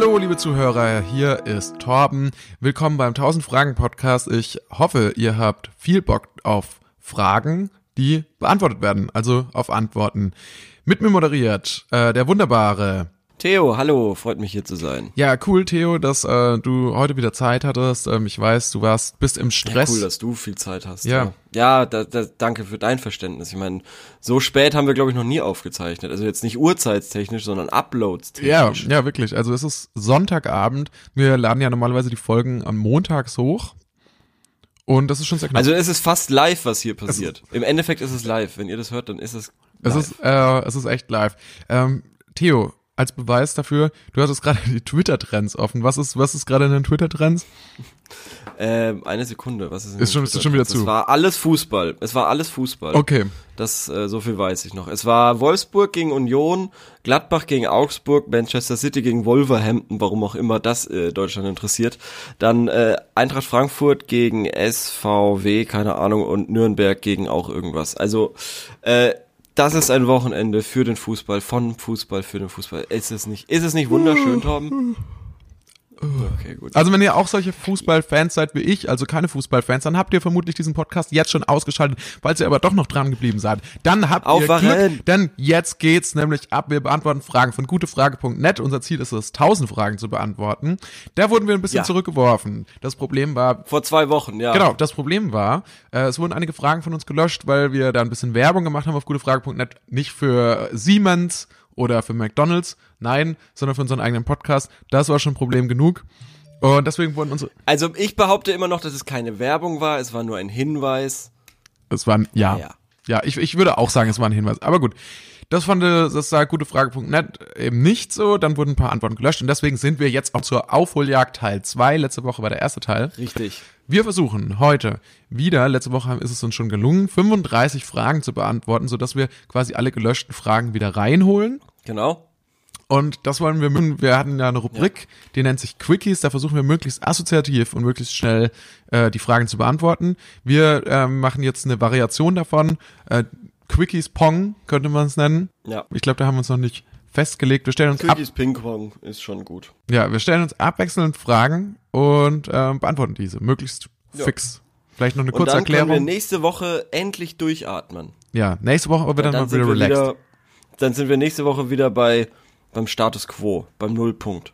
Hallo, liebe Zuhörer, hier ist Torben. Willkommen beim 1000 Fragen Podcast. Ich hoffe, ihr habt viel Bock auf Fragen, die beantwortet werden, also auf Antworten. Mit mir moderiert äh, der wunderbare Theo, hallo, freut mich hier zu sein. Ja, cool, Theo, dass äh, du heute wieder Zeit hattest. Ähm, ich weiß, du warst bist im Stress. Ja, cool, dass du viel Zeit hast. Ja, ja, da, da, danke für dein Verständnis. Ich meine, so spät haben wir glaube ich noch nie aufgezeichnet. Also jetzt nicht uhrzeitstechnisch, sondern Uploads. Ja, ja, wirklich. Also es ist Sonntagabend. Wir laden ja normalerweise die Folgen am Montags hoch. Und das ist schon sehr knapp. Also es ist fast live, was hier passiert. Im Endeffekt ist es live. Wenn ihr das hört, dann ist es live. Es ist, äh, es ist echt live. Ähm, Theo, als Beweis dafür, du hattest gerade die Twitter-Trends offen. Was ist, was ist gerade in den Twitter-Trends? Ähm, eine Sekunde, was ist Ist schon, ist schon wieder zu. Es war alles Fußball. Es war alles Fußball. Okay. Das, äh, so viel weiß ich noch. Es war Wolfsburg gegen Union, Gladbach gegen Augsburg, Manchester City gegen Wolverhampton, warum auch immer das äh, Deutschland interessiert. Dann äh, Eintracht Frankfurt gegen SVW, keine Ahnung, und Nürnberg gegen auch irgendwas. Also, äh, das ist ein Wochenende für den Fußball, von Fußball für den Fußball. Ist es nicht, ist es nicht wunderschön, Torben? Okay, gut. Also wenn ihr auch solche Fußballfans seid wie ich, also keine Fußballfans, dann habt ihr vermutlich diesen Podcast jetzt schon ausgeschaltet, falls ihr aber doch noch dran geblieben seid. Dann habt Aufwachen. ihr Glück, denn jetzt geht's nämlich ab. Wir beantworten Fragen von gutefrage.net. Unser Ziel ist es, 1000 Fragen zu beantworten. Da wurden wir ein bisschen Ja. zurückgeworfen. Das Problem war, Vor zwei Wochen, ja. Genau, das Problem war, äh, es wurden einige Fragen von uns gelöscht, weil wir da ein bisschen Werbung gemacht haben auf gutefrage.net. Nicht für Siemens oder für McDonalds, nein, sondern für unseren eigenen Podcast. Das war schon Problem genug. Und deswegen wurden unsere, Also ich behaupte immer noch, dass es keine Werbung war, es war nur ein Hinweis. es waren, ja, Ja. ja, ich, ich würde auch sagen, es war ein Hinweis. Aber gut, das fand, das sah gutefrage.net eben nicht so. Dann wurden ein paar Antworten gelöscht und deswegen sind wir jetzt auch zur Aufholjagd Teil 2. Letzte Woche war der erste Teil. Richtig. Wir versuchen heute wieder, letzte Woche ist es uns schon gelungen, 35 Fragen zu beantworten, sodass wir quasi alle gelöschten Fragen wieder reinholen. Genau. Und das wollen wir, machen. wir hatten ja eine Rubrik, die nennt sich Quickies, da versuchen wir möglichst assoziativ und möglichst schnell äh, die Fragen zu beantworten. Wir ähm, machen jetzt eine Variation davon, äh, Quickies Pong könnte man es nennen. Ja. Ich glaube, da haben wir uns noch nicht festgelegt. Wir stellen uns ab, Quickies Ping Pong ist schon gut. ja, wir stellen uns abwechselnd Fragen und ähm, beantworten diese, möglichst Ja. fix. Vielleicht noch eine Und kurze dann können wir Erklärung. nächste Woche endlich durchatmen. Ja, nächste Woche wird dann, Dann mal wieder wir relaxed. wieder, dann sind wir nächste Woche wieder bei beim Status Quo, beim Nullpunkt,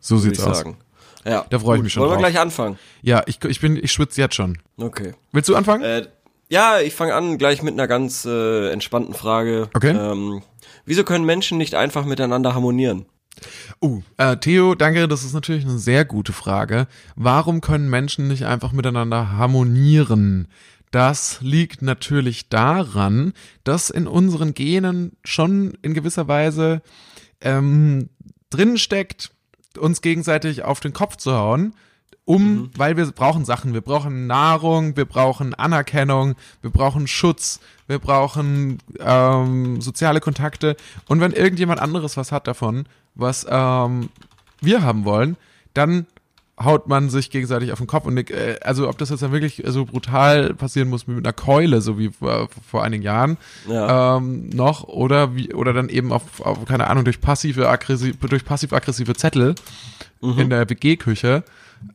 so sieht's aus. sagen. Ja, Da freu ich mich schon Wollen wir drauf. gleich anfangen? Ja, ich, ich bin, ich schwitze jetzt schon. Okay. Willst du anfangen? Äh, ja, ich fange an gleich mit einer ganz äh, entspannten Frage. Okay. Ähm, wieso können Menschen nicht einfach miteinander harmonieren? Uh, äh, Theo, danke, das ist natürlich eine sehr gute Frage. Warum können Menschen nicht einfach miteinander harmonieren? Das liegt natürlich daran, dass in unseren Genen schon in gewisser Weise ähm, drin steckt, uns gegenseitig auf den Kopf zu hauen, um, weil wir brauchen Sachen, wir brauchen Nahrung, wir brauchen Anerkennung, wir brauchen Schutz, wir brauchen ähm, soziale Kontakte. Und wenn irgendjemand anderes was hat davon, was ähm, wir haben wollen, dann haut man sich gegenseitig auf den Kopf und äh, also ob das jetzt dann wirklich so brutal passieren muss mit einer Keule, so wie vor, vor einigen Jahren Ja. ähm, noch oder wie oder dann eben auf, auf keine Ahnung durch passive aggressive durch passiv aggressive Zettel in der WG Küche,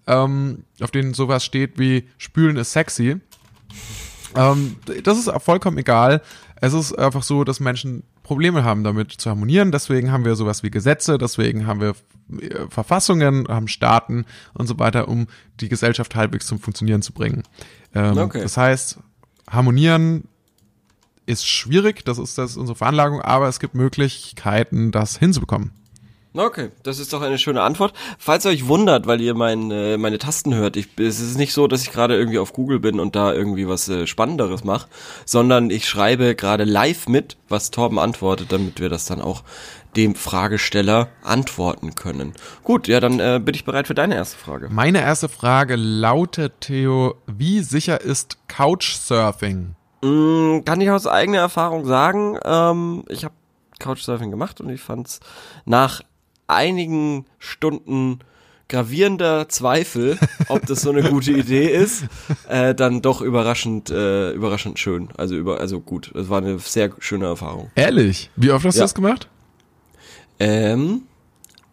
ähm, auf denen sowas steht wie spülen ist sexy. Ähm, das ist vollkommen egal. Es ist einfach so, dass Menschen Probleme haben, damit zu harmonieren. Deswegen haben wir sowas wie Gesetze, deswegen haben wir äh, Verfassungen, haben Staaten und so weiter, um die Gesellschaft halbwegs zum Funktionieren zu bringen. Ähm, Okay. Das heißt, harmonieren ist schwierig, das ist, das ist unsere Veranlagung, aber es gibt Möglichkeiten, das hinzubekommen. Okay, das ist doch eine schöne Antwort. Falls ihr euch wundert, weil ihr mein, äh, meine Tasten hört, ich, es ist nicht so, dass ich gerade irgendwie auf Google bin und da irgendwie was äh, Spannenderes mache, sondern ich schreibe gerade live mit, was Torben antwortet, damit wir das dann auch dem Fragesteller antworten können. Gut, ja, dann äh, bin ich bereit für deine erste Frage. Meine erste Frage lautet, Theo, wie sicher ist Couchsurfing? Mm, kann ich aus eigener Erfahrung sagen, ähm, ich habe Couchsurfing gemacht und ich fand's nach einigen Stunden gravierender Zweifel, ob das so eine gute Idee ist, äh, dann doch überraschend, äh, überraschend schön. Also über, also gut. Es war eine sehr schöne Erfahrung. Ehrlich? Wie oft hast du Ja. das gemacht? Ähm,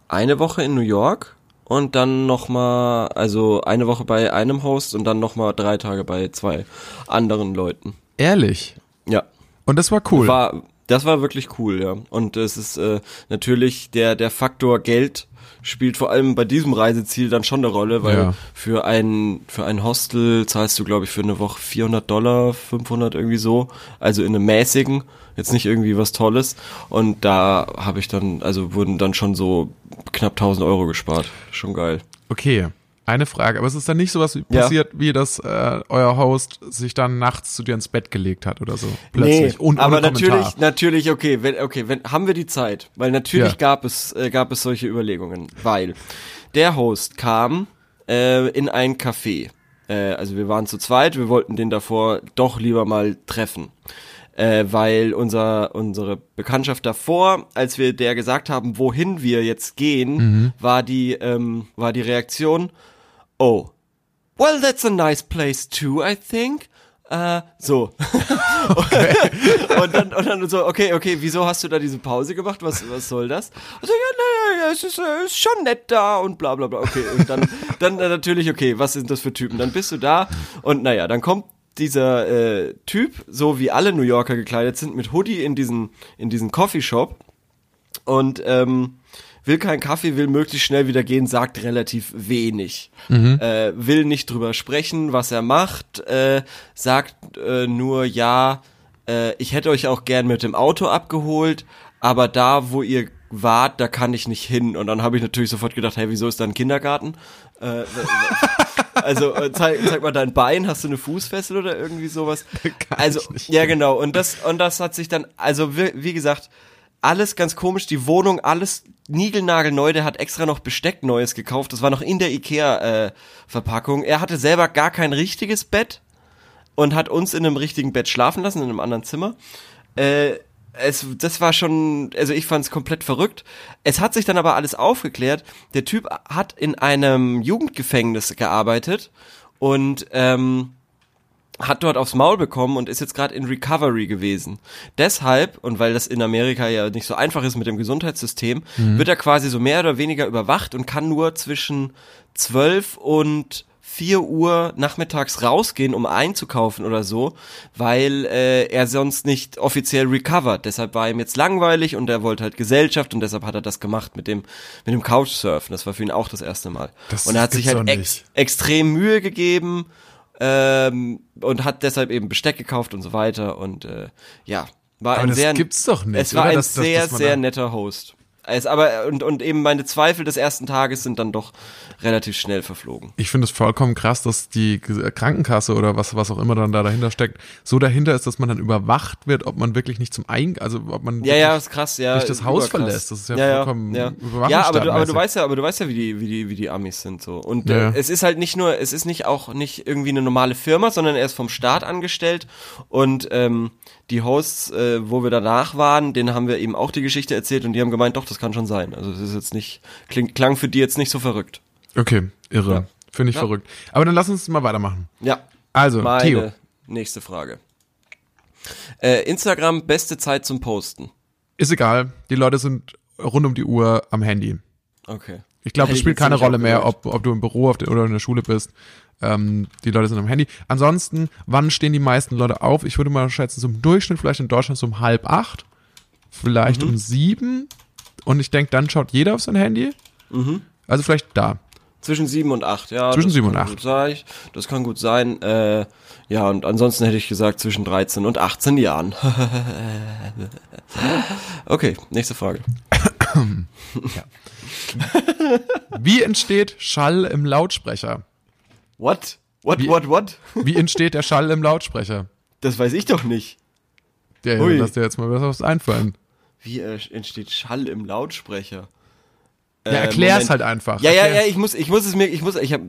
eine Woche in New York und dann nochmal, also eine Woche bei einem Host und dann nochmal drei Tage bei zwei anderen Leuten. Ehrlich? Ja. Und das war cool. War, das war wirklich cool, ja. Und es ist äh, natürlich der, der Faktor Geld spielt vor allem bei diesem Reiseziel dann schon eine Rolle, weil Ja. für ein für ein Hostel zahlst du glaube ich für eine Woche 400 Dollar, 500 irgendwie so, also in einem mäßigen, jetzt nicht irgendwie was Tolles. Und da habe ich dann, also wurden dann schon so knapp 1000 Euro gespart, schon geil. Okay, eine Frage. Aber es ist dann nicht sowas wie Ja. passiert, wie dass äh, euer Host sich dann nachts zu dir ins Bett gelegt hat oder so. Plötzlich. Und aber natürlich, Kommentar. natürlich, okay, wenn, okay, wenn, haben wir die Zeit, weil natürlich Ja. gab es, äh, gab es solche Überlegungen, weil der Host kam äh, in ein Café. Äh, also wir waren zu zweit, wir wollten den davor doch lieber mal treffen. Äh, weil unser, unsere Bekanntschaft davor, als wir der gesagt haben, wohin wir jetzt gehen, Mhm. war die, ähm, war die Reaktion, oh, well, that's a nice place too, I think. Äh, so. und, dann, und dann so, okay, okay, wieso hast du da diese Pause gemacht? Was, was soll das? Also, ja, naja, es ist, äh, ist schon nett da und bla bla bla. Okay, und dann, dann äh, natürlich, okay, was sind das für Typen? Dann bist du da und naja, dann kommt dieser äh, Typ, so wie alle New Yorker gekleidet sind, mit Hoodie in diesen, in diesen Coffeeshop und ähm, will keinen Kaffee, will möglichst schnell wieder gehen, sagt relativ wenig. Äh, will nicht drüber sprechen, was er macht, äh, sagt äh, nur, ja, äh, ich hätte euch auch gern mit dem Auto abgeholt, aber da, wo ihr wart, da kann ich nicht hin. Und dann habe ich natürlich sofort gedacht, hey, wieso ist da ein Kindergarten? Äh, also äh, zeig, zeig mal dein Bein, hast du eine Fußfessel oder irgendwie sowas? Also ja genau und das und das hat sich dann also wie, wie gesagt alles ganz komisch, die Wohnung alles niegelnagelneu, der hat extra noch Besteck Neues gekauft, das war noch in der Ikea äh. Er hatte selber gar kein richtiges Bett und hat uns in einem richtigen Bett schlafen lassen in einem anderen Zimmer. Äh, es, das war schon, also ich fand es komplett verrückt. Es hat sich dann aber alles aufgeklärt. Der Typ hat in einem Jugendgefängnis gearbeitet und ähm, hat dort aufs Maul bekommen und ist jetzt gerade in Recovery gewesen. Deshalb, und weil das in Amerika ja nicht so einfach ist mit dem Gesundheitssystem, wird er quasi so mehr oder weniger überwacht und kann nur zwischen 12 und 4 Uhr nachmittags rausgehen, um einzukaufen oder so, weil äh, er sonst nicht offiziell recovert. Deshalb war ihm jetzt langweilig und er wollte halt Gesellschaft und deshalb hat er das gemacht mit dem mit dem Couchsurfen. Das war für ihn auch das erste Mal. Das und er hat sich halt ex extrem Mühe gegeben ähm, und hat deshalb eben Besteck gekauft und so weiter und äh, ja, war Aber ein das sehr gibt's doch nicht, Es war oder? ein Dass- dass- sehr sehr netter Host. Es aber und und eben meine Zweifel des ersten Tages sind dann doch relativ schnell verflogen. Ich finde es vollkommen krass, dass die Ge- Krankenkasse oder was, was auch immer dann da dahinter steckt, so dahinter ist, dass man dann überwacht wird, ob man wirklich nicht zum Ein, also ob man Ja, ja, ist krass, ja. nicht das Haus verlässt. Das ist ja, vollkommen ja. Überwachungsstaatmäßig. ja, aber du, aber du weißt ja, aber du weißt ja, wie die, wie die, wie die Amis sind so. Und Ja, ja. äh, es ist halt nicht nur, es ist nicht auch nicht irgendwie eine normale Firma, sondern er ist vom Staat angestellt und ähm, die Hosts, äh, wo wir danach waren, denen haben wir eben auch die Geschichte erzählt und die haben gemeint, doch, das kann schon sein. Also das ist jetzt nicht, klingt, klang für die jetzt nicht so verrückt. Okay, irre. Ja. Finde ich Ja. verrückt. Aber dann lass uns mal weitermachen. Ja. Also, Meine Theo, nächste Frage. Äh, Instagram, beste Zeit zum Posten. ist egal. Die Leute sind rund um die Uhr am Handy. Okay. Ich glaube, es spielt keine Rolle mehr, ob, ob du im Büro oder in der Schule bist. Ähm, die Leute sind am Handy. Ansonsten, wann stehen die meisten Leute auf? Ich würde mal schätzen, so im Durchschnitt vielleicht in Deutschland so um halb acht, vielleicht Mhm. um sieben. Und ich denke, dann schaut jeder auf sein Handy. Mhm. Also vielleicht da. Zwischen sieben und acht, ja. Zwischen sieben und acht. Sein. Das kann gut sein. Äh, ja, und ansonsten hätte ich gesagt zwischen 13 und 18 Jahren. okay, nächste Frage. Wie entsteht Schall im Lautsprecher? What? What, Wie- what, what? Wie entsteht der Schall im Lautsprecher? Das weiß ich doch nicht. Ja, ja, lass dir jetzt mal was einfallen. Wie äh, entsteht Schall im Lautsprecher? Ja, Äh, erklär's Moment. halt einfach. Ja, ja, Erklär. ja, ich muss, ich muss es mir, ich muss, ich habe,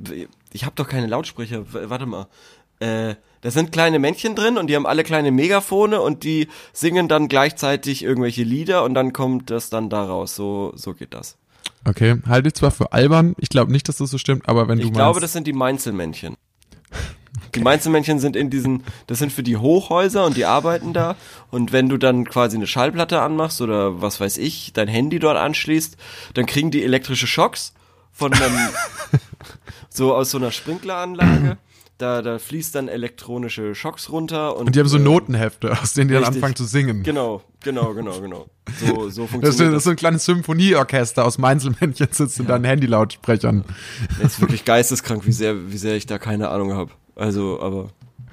ich habe doch keine Lautsprecher. Warte mal. Äh, da sind kleine Männchen drin und die haben alle kleine Megafone und die singen dann gleichzeitig irgendwelche Lieder und dann kommt das dann da raus. So, so geht das. Okay, halte ich zwar für albern, ich glaube nicht, dass das so stimmt, aber wenn du Ich glaube, meinst, das sind die Mainzelmännchen. Die Mainzelmännchen sind in diesen, das sind für die Hochhäuser und die arbeiten da. Und wenn du dann quasi eine Schallplatte anmachst oder was weiß ich, dein Handy dort anschließt, dann kriegen die elektrische Schocks von einem, so aus so einer Sprinkleranlage. Da, da fließt dann elektronische Schocks runter und, Und die haben so äh, Notenhefte, aus denen die dann richtig. anfangen zu singen. Genau, genau, genau, genau. So, so Das ist, funktioniert das das. ist so ein kleines Symphonieorchester aus Mainzelmännchen sitzt in deinen Handylautsprechern. Das ist wirklich geisteskrank, wie sehr, wie sehr ich da keine Ahnung habe. Also, aber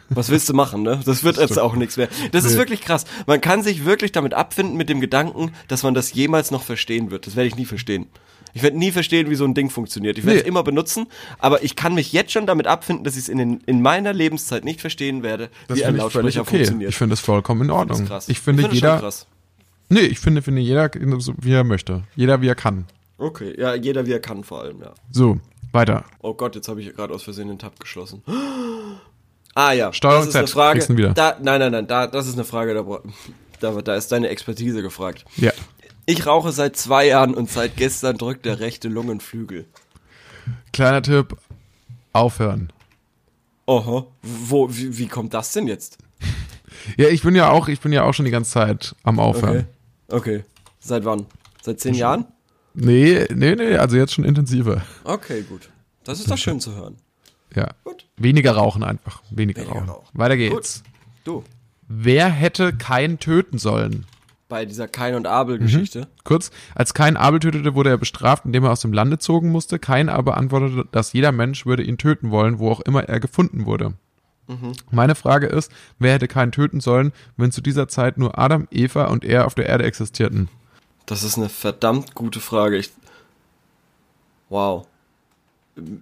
was willst du machen, ne? Das wird jetzt auch nichts mehr. Das ist Nee. wirklich krass. Man kann sich wirklich damit abfinden mit dem Gedanken, dass man das jemals noch verstehen wird. Das werde ich nie verstehen. Ich werde nie verstehen, wie so ein Ding funktioniert. Ich werde Nee. es immer benutzen, aber ich kann mich jetzt schon damit abfinden, dass ich es in, den, in meiner Lebenszeit nicht verstehen werde, Das wie ein ich Lautsprecher okay. funktioniert. Ich finde das vollkommen in Das Ordnung. ist krass. Ich finde das schon jeder, krass. nee, ich finde, finde jeder, wie er möchte. Jeder, wie er kann. Okay, ja, jeder wie er kann vor allem, ja. So, weiter. Oh Gott, jetzt habe ich gerade aus Versehen den Tab geschlossen. Ah ja, Steuerung das ist eine Z, Frage. du ihn wieder. Da, nein, nein, nein, da, das ist eine Frage, da, da, da ist deine Expertise gefragt. Ja. Ich rauche seit zwei Jahren und seit gestern drückt der rechte Lungenflügel. Kleiner Tipp, aufhören. Oho, wo, wie, wie kommt das denn jetzt? Ja, ich bin ja auch, ich bin ja auch schon die ganze Zeit am Aufhören. Okay. Okay. Seit wann? Seit zehn Jahren? Nee, nee, nee, also jetzt schon intensiver. Okay, gut. Das ist doch schön zu hören. Ja. Gut. Weniger rauchen einfach. Weniger, Weniger rauchen. rauchen. Weiter geht's. Du, Wer hätte Kain töten sollen? Bei dieser Kain und Abel-Geschichte. Kurz, als Kain Abel tötete, wurde er bestraft, indem er aus dem Lande zogen musste. Kain aber antwortete, dass jeder Mensch würde ihn töten wollen, wo auch immer er gefunden wurde. Meine Frage ist, wer hätte Kain töten sollen, wenn zu dieser Zeit nur Adam, Eva und er auf der Erde existierten? Das ist eine verdammt gute Frage. Ich, wow.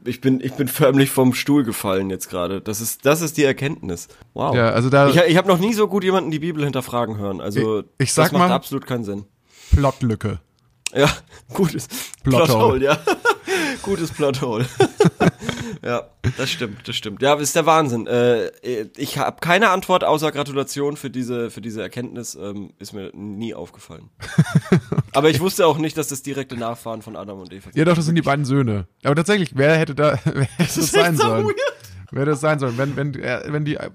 Ich bin, ich bin förmlich vom Stuhl gefallen jetzt gerade. Das ist, das ist die Erkenntnis. Wow. Ja, also da Ich, ich habe noch nie so gut jemanden die Bibel hinterfragen hören. Also Ich- ich sag das macht mal- absolut keinen Sinn. Plotlücke. Ja, gutes Plothole. Plothole, ja. gutes Plothole. ja, das stimmt, das stimmt. Ja, ist der Wahnsinn. Äh, ich habe keine Antwort außer Gratulation für diese für diese Erkenntnis. Ähm, ist mir nie aufgefallen. Aber ich wusste auch nicht, dass das direkte Nachfahren von Adam und Eva sind. Ja, doch, das sind die beiden Söhne. Aber tatsächlich, wer hätte da wer hätte das, ist sein so sollen? weird. Wer hätte das sein sollen? Wenn, wenn, er, wenn die äh,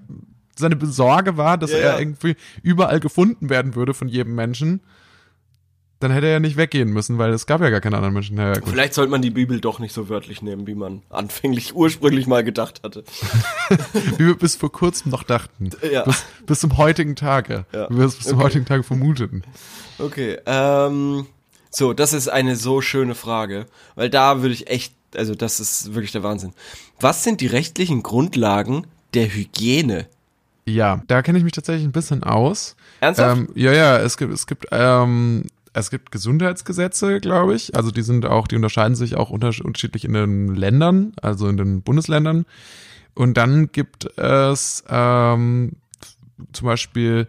seine Besorge war, dass Ja, er ja. irgendwie überall gefunden werden würde von jedem Menschen, dann hätte er ja nicht weggehen müssen, weil es gab ja gar keine anderen Menschen. Ja. Vielleicht sollte man die Bibel doch nicht so wörtlich nehmen, wie man anfänglich ursprünglich mal gedacht hatte. Wie wir bis vor kurzem noch dachten. Ja. Bis, bis zum heutigen Tage. Ja. Wie wir es bis zum Okay. heutigen Tage vermuteten. Okay, ähm, so, das ist eine so schöne Frage, weil da würde ich echt, also das ist wirklich der Wahnsinn. Was sind die rechtlichen Grundlagen der Hygiene? Ja, da kenne ich mich tatsächlich ein bisschen aus. Ernsthaft? Ähm, ja, ja, es gibt, es gibt, ähm, es gibt Gesundheitsgesetze, glaube ich. Also die sind auch, die unterscheiden sich auch unters- unterschiedlich in den Ländern, also in den Bundesländern. Und dann gibt es ähm, zum Beispiel,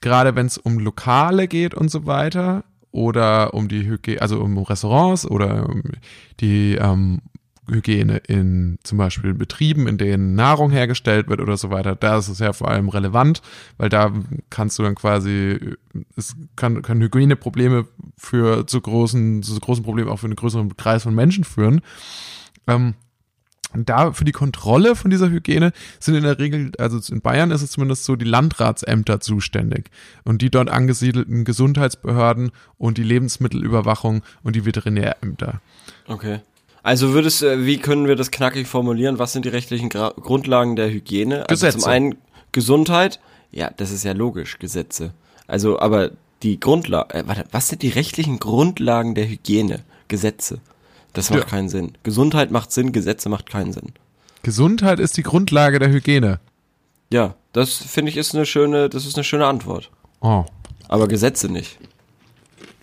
gerade wenn es um Lokale geht und so weiter, oder um die Hygiene, also um Restaurants oder um die ähm, Hygiene in zum Beispiel Betrieben, in denen Nahrung hergestellt wird oder so weiter, da ist es ja vor allem relevant, weil da kannst du dann quasi, es kann, können Hygieneprobleme für zu großen, zu großen Problemen auch für einen größeren Kreis von Menschen führen. Ähm, da für die Kontrolle von dieser Hygiene sind in der Regel, also in Bayern ist es zumindest so, die Landratsämter zuständig und die dort angesiedelten Gesundheitsbehörden und die Lebensmittelüberwachung und die Veterinärämter. Okay. Also würdest, äh, wie können wir das knackig formulieren? Was sind die rechtlichen Gra Grundlagen der Hygiene? Also Gesetze. zum einen Gesundheit. Ja, das ist ja logisch, Gesetze. Also, aber die Grundlage, äh, warte, was sind die rechtlichen Grundlagen der Hygiene? Gesetze. Das macht Ja. keinen Sinn. Gesundheit macht Sinn, Gesetze macht keinen Sinn. Gesundheit ist die Grundlage der Hygiene. Ja, das finde ich ist eine schöne, das ist eine schöne Antwort. Oh. Aber Gesetze nicht.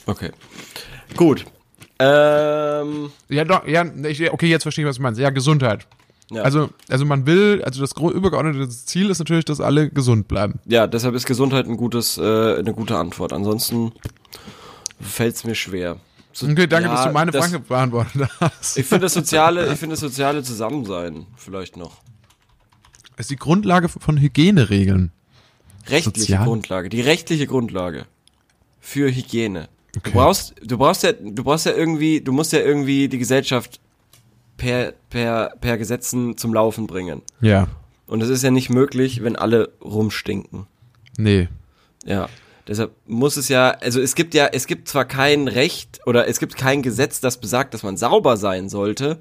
Okay. Gut. Ähm, Ja, doch, ja, ich, okay, jetzt verstehe ich, was du meinst. Ja, Gesundheit. ja. Also, also man will, also das übergeordnete Ziel ist natürlich, dass alle gesund bleiben. ja, deshalb ist Gesundheit ein gutes, äh, eine gute Antwort. Ansonsten fällt es mir schwer. So, Okay, danke, ja, dass du meine das- Frage beantwortet hast. Ich finde das soziale, ich finde das soziale Zusammensein vielleicht noch. ist die Grundlage von Hygieneregeln. Rechtliche Sozial? Grundlage, die rechtliche Grundlage für Hygiene. Du Okay. brauchst, du brauchst ja, du brauchst ja irgendwie, du musst ja irgendwie die Gesellschaft per, per, per Gesetzen zum Laufen bringen. Ja. Und es ist ja nicht möglich, wenn alle rumstinken. Nee. Ja. Deshalb muss es ja, also es gibt ja, es gibt zwar kein Recht oder es gibt kein Gesetz, das besagt, dass man sauber sein sollte.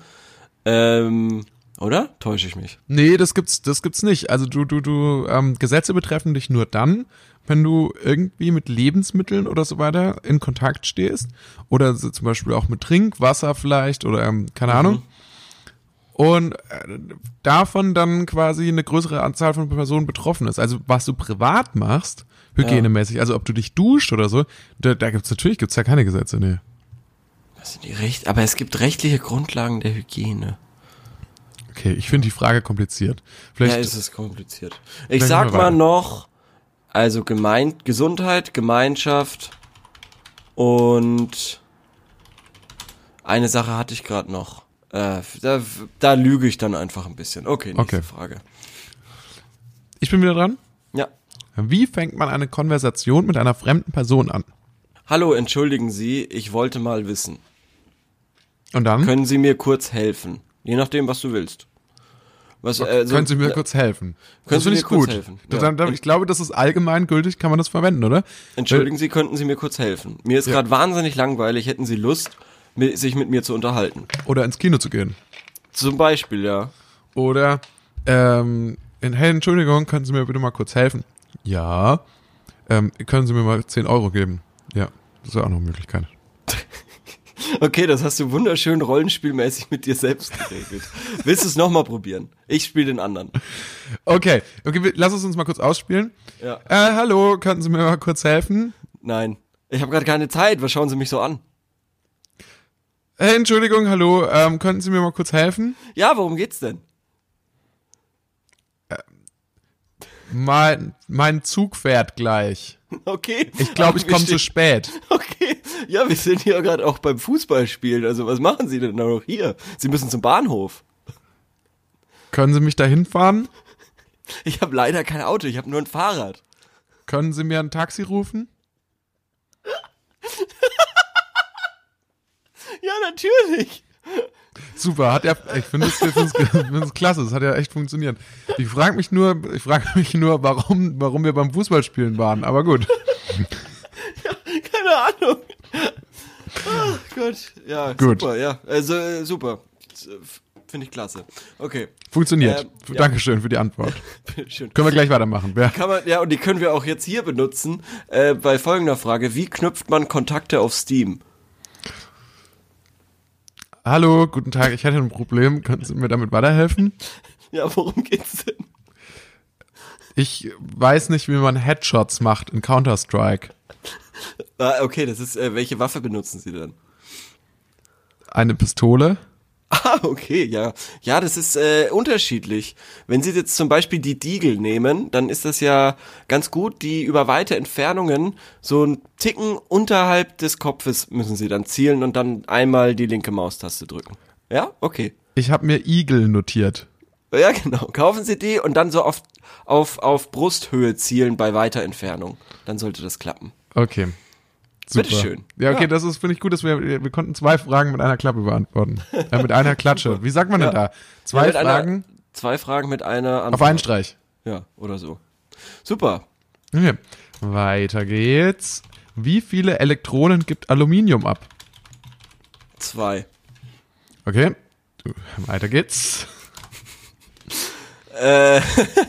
Ähm, oder? Täusche ich mich? Nee, das gibt's, das gibt's nicht. Also du, du, du, ähm, Gesetze betreffen dich nur dann, wenn du irgendwie mit Lebensmitteln oder so weiter in Kontakt stehst. Oder so zum Beispiel auch mit Trinkwasser vielleicht oder ähm, keine Ahnung. Und äh, davon dann quasi eine größere Anzahl von Personen betroffen ist. Also was du privat machst, hygienemäßig, also ob du dich duscht oder so, da, da gibt's natürlich gibt's ja keine Gesetze, nee. Was sind die Recht? Aber es gibt rechtliche Grundlagen der Hygiene. Okay, ich finde die Frage kompliziert. Vielleicht Ja, ist es kompliziert. Ich sag mal noch, also gemein, Gesundheit, Gemeinschaft und eine Sache hatte ich gerade noch. Äh, da, da lüge ich dann einfach ein bisschen. Okay, nächste Okay. Frage. ich bin wieder dran. Ja. Wie fängt man eine Konversation mit einer fremden Person an? Hallo, entschuldigen Sie, ich wollte mal wissen. Und dann Können Sie mir kurz helfen? Je nachdem, was du willst. Was, äh, so- können Sie mir kurz helfen? Können Sie mir kurz gut. helfen? Ja. dann- Ich glaube, das ist allgemein gültig, kann man das verwenden, oder? Entschuldigen Sie, könnten Sie mir kurz helfen? Mir ist Ja. gerade wahnsinnig langweilig. Hätten Sie Lust, sich mit mir zu unterhalten? Oder ins Kino zu gehen. Zum Beispiel, ja. Oder, ähm, in, hey, Entschuldigung, können Sie mir bitte mal kurz helfen? Ja. Ähm, können Sie mir mal 10 Euro geben? Ja, das ist auch noch eine Möglichkeit. Okay, das hast du wunderschön rollenspielmäßig mit dir selbst geregelt. Willst du es nochmal probieren? Ich spiele den anderen. Okay, okay, lass es uns mal kurz ausspielen. Ja. Äh, hallo, können Sie mir mal kurz helfen? Nein. Ich habe gerade keine Zeit. Was schauen Sie mich so an? Hey, Entschuldigung, hallo, ähm, könnten Sie mir mal kurz helfen? Ja, worum geht's denn? Mein, mein Zug fährt gleich. Okay. Ich glaube, ich komme zu spät. Okay. Ja, wir sind hier gerade auch beim Fußballspielen. Also was machen Sie denn noch hier? Sie müssen zum Bahnhof. Können Sie mich da hinfahren? Ich habe leider kein Auto. Ich habe nur ein Fahrrad. Können Sie mir ein Taxi rufen? Ja, natürlich. Super, hat ja, ich finde es find's, klasse, es hat ja echt funktioniert. Ich frage mich nur, ich frage mich nur, warum, warum wir beim Fußballspielen waren, aber gut. Keine Ahnung. Ach Gott. Ja, Gut. super. Ja, also äh, super. Finde ich klasse. Okay. Funktioniert. Ähm, ja. Dankeschön für die Antwort. Schön. Können wir gleich weitermachen. Wer? Kann man, ja, und die können wir auch jetzt hier benutzen, äh, bei folgender Frage. Wie knüpft man Kontakte auf Steam? Hallo, guten Tag, ich hatte ein Problem, können Sie mir damit weiterhelfen? Ja, worum geht's denn? Ich weiß nicht, wie man Headshots macht in Counter-Strike. Ah, okay, das ist, äh, welche Waffe benutzen Sie denn? Eine Pistole? Ah, okay, ja. Ja, das ist äh, unterschiedlich. Wenn Sie jetzt zum Beispiel die Diegel nehmen, dann ist das ja ganz gut, die über weite Entfernungen so einen Ticken unterhalb des Kopfes müssen Sie dann zielen und dann einmal die linke Maustaste drücken. Ja, okay. Ich habe mir Eagle notiert. Ja, genau. Kaufen Sie die und dann so auf, auf, auf Brusthöhe zielen bei weiter Entfernung. Dann sollte das klappen. Okay. Super. Bitteschön. Ja, okay, Ja. das ist, finde ich gut, dass wir, wir konnten zwei Fragen mit einer Klappe beantworten. Äh, mit einer Klatsche. Wie sagt man denn Ja. da? Zwei Ja, Fragen Einer, zwei Fragen mit einer auf Antwort. einen Streich. Ja, oder so. Super. Okay. Weiter geht's. Wie viele Elektronen gibt Aluminium ab? Zwei. Okay. Weiter geht's. Äh,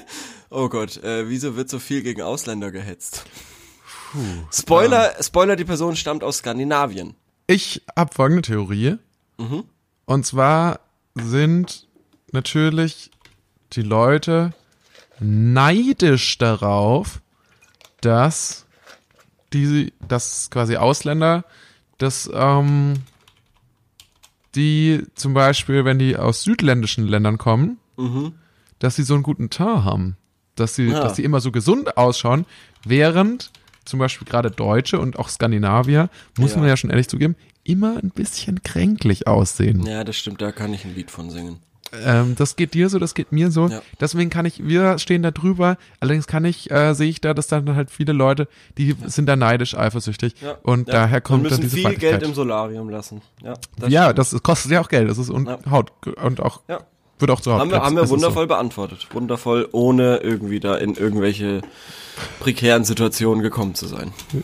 oh Gott, äh, wieso wird so viel gegen Ausländer gehetzt? Spoiler, Spoiler, die Person stammt aus Skandinavien. Ich habe folgende Theorie. Und zwar sind natürlich die Leute neidisch darauf, dass die, dass quasi Ausländer, dass ähm, die zum Beispiel, wenn die aus südländischen Ländern kommen, dass sie so einen guten Teint haben, dass sie, Ja. dass sie immer so gesund ausschauen, während zum Beispiel gerade Deutsche und auch Skandinavier, muss Ja. man ja schon ehrlich zugeben, immer ein bisschen kränklich aussehen. Ja, das stimmt, da kann ich ein Lied von singen. Ähm, das geht dir so, das geht mir so. Ja. Deswegen kann ich, wir stehen da drüber. Allerdings kann ich, äh, sehe ich da, dass dann halt viele Leute, die sind da neidisch, eifersüchtig. und ja. daher kommt und dann müssen diese viel. Geld im Solarium lassen. Ja, das ja, das kostet ja auch Geld. Das ist und Ja. Haut und auch Ja. Wird auch zu Haben wir, haben wir wundervoll beantwortet. Wundervoll, ohne irgendwie da in irgendwelche prekären Situationen gekommen zu sein. So.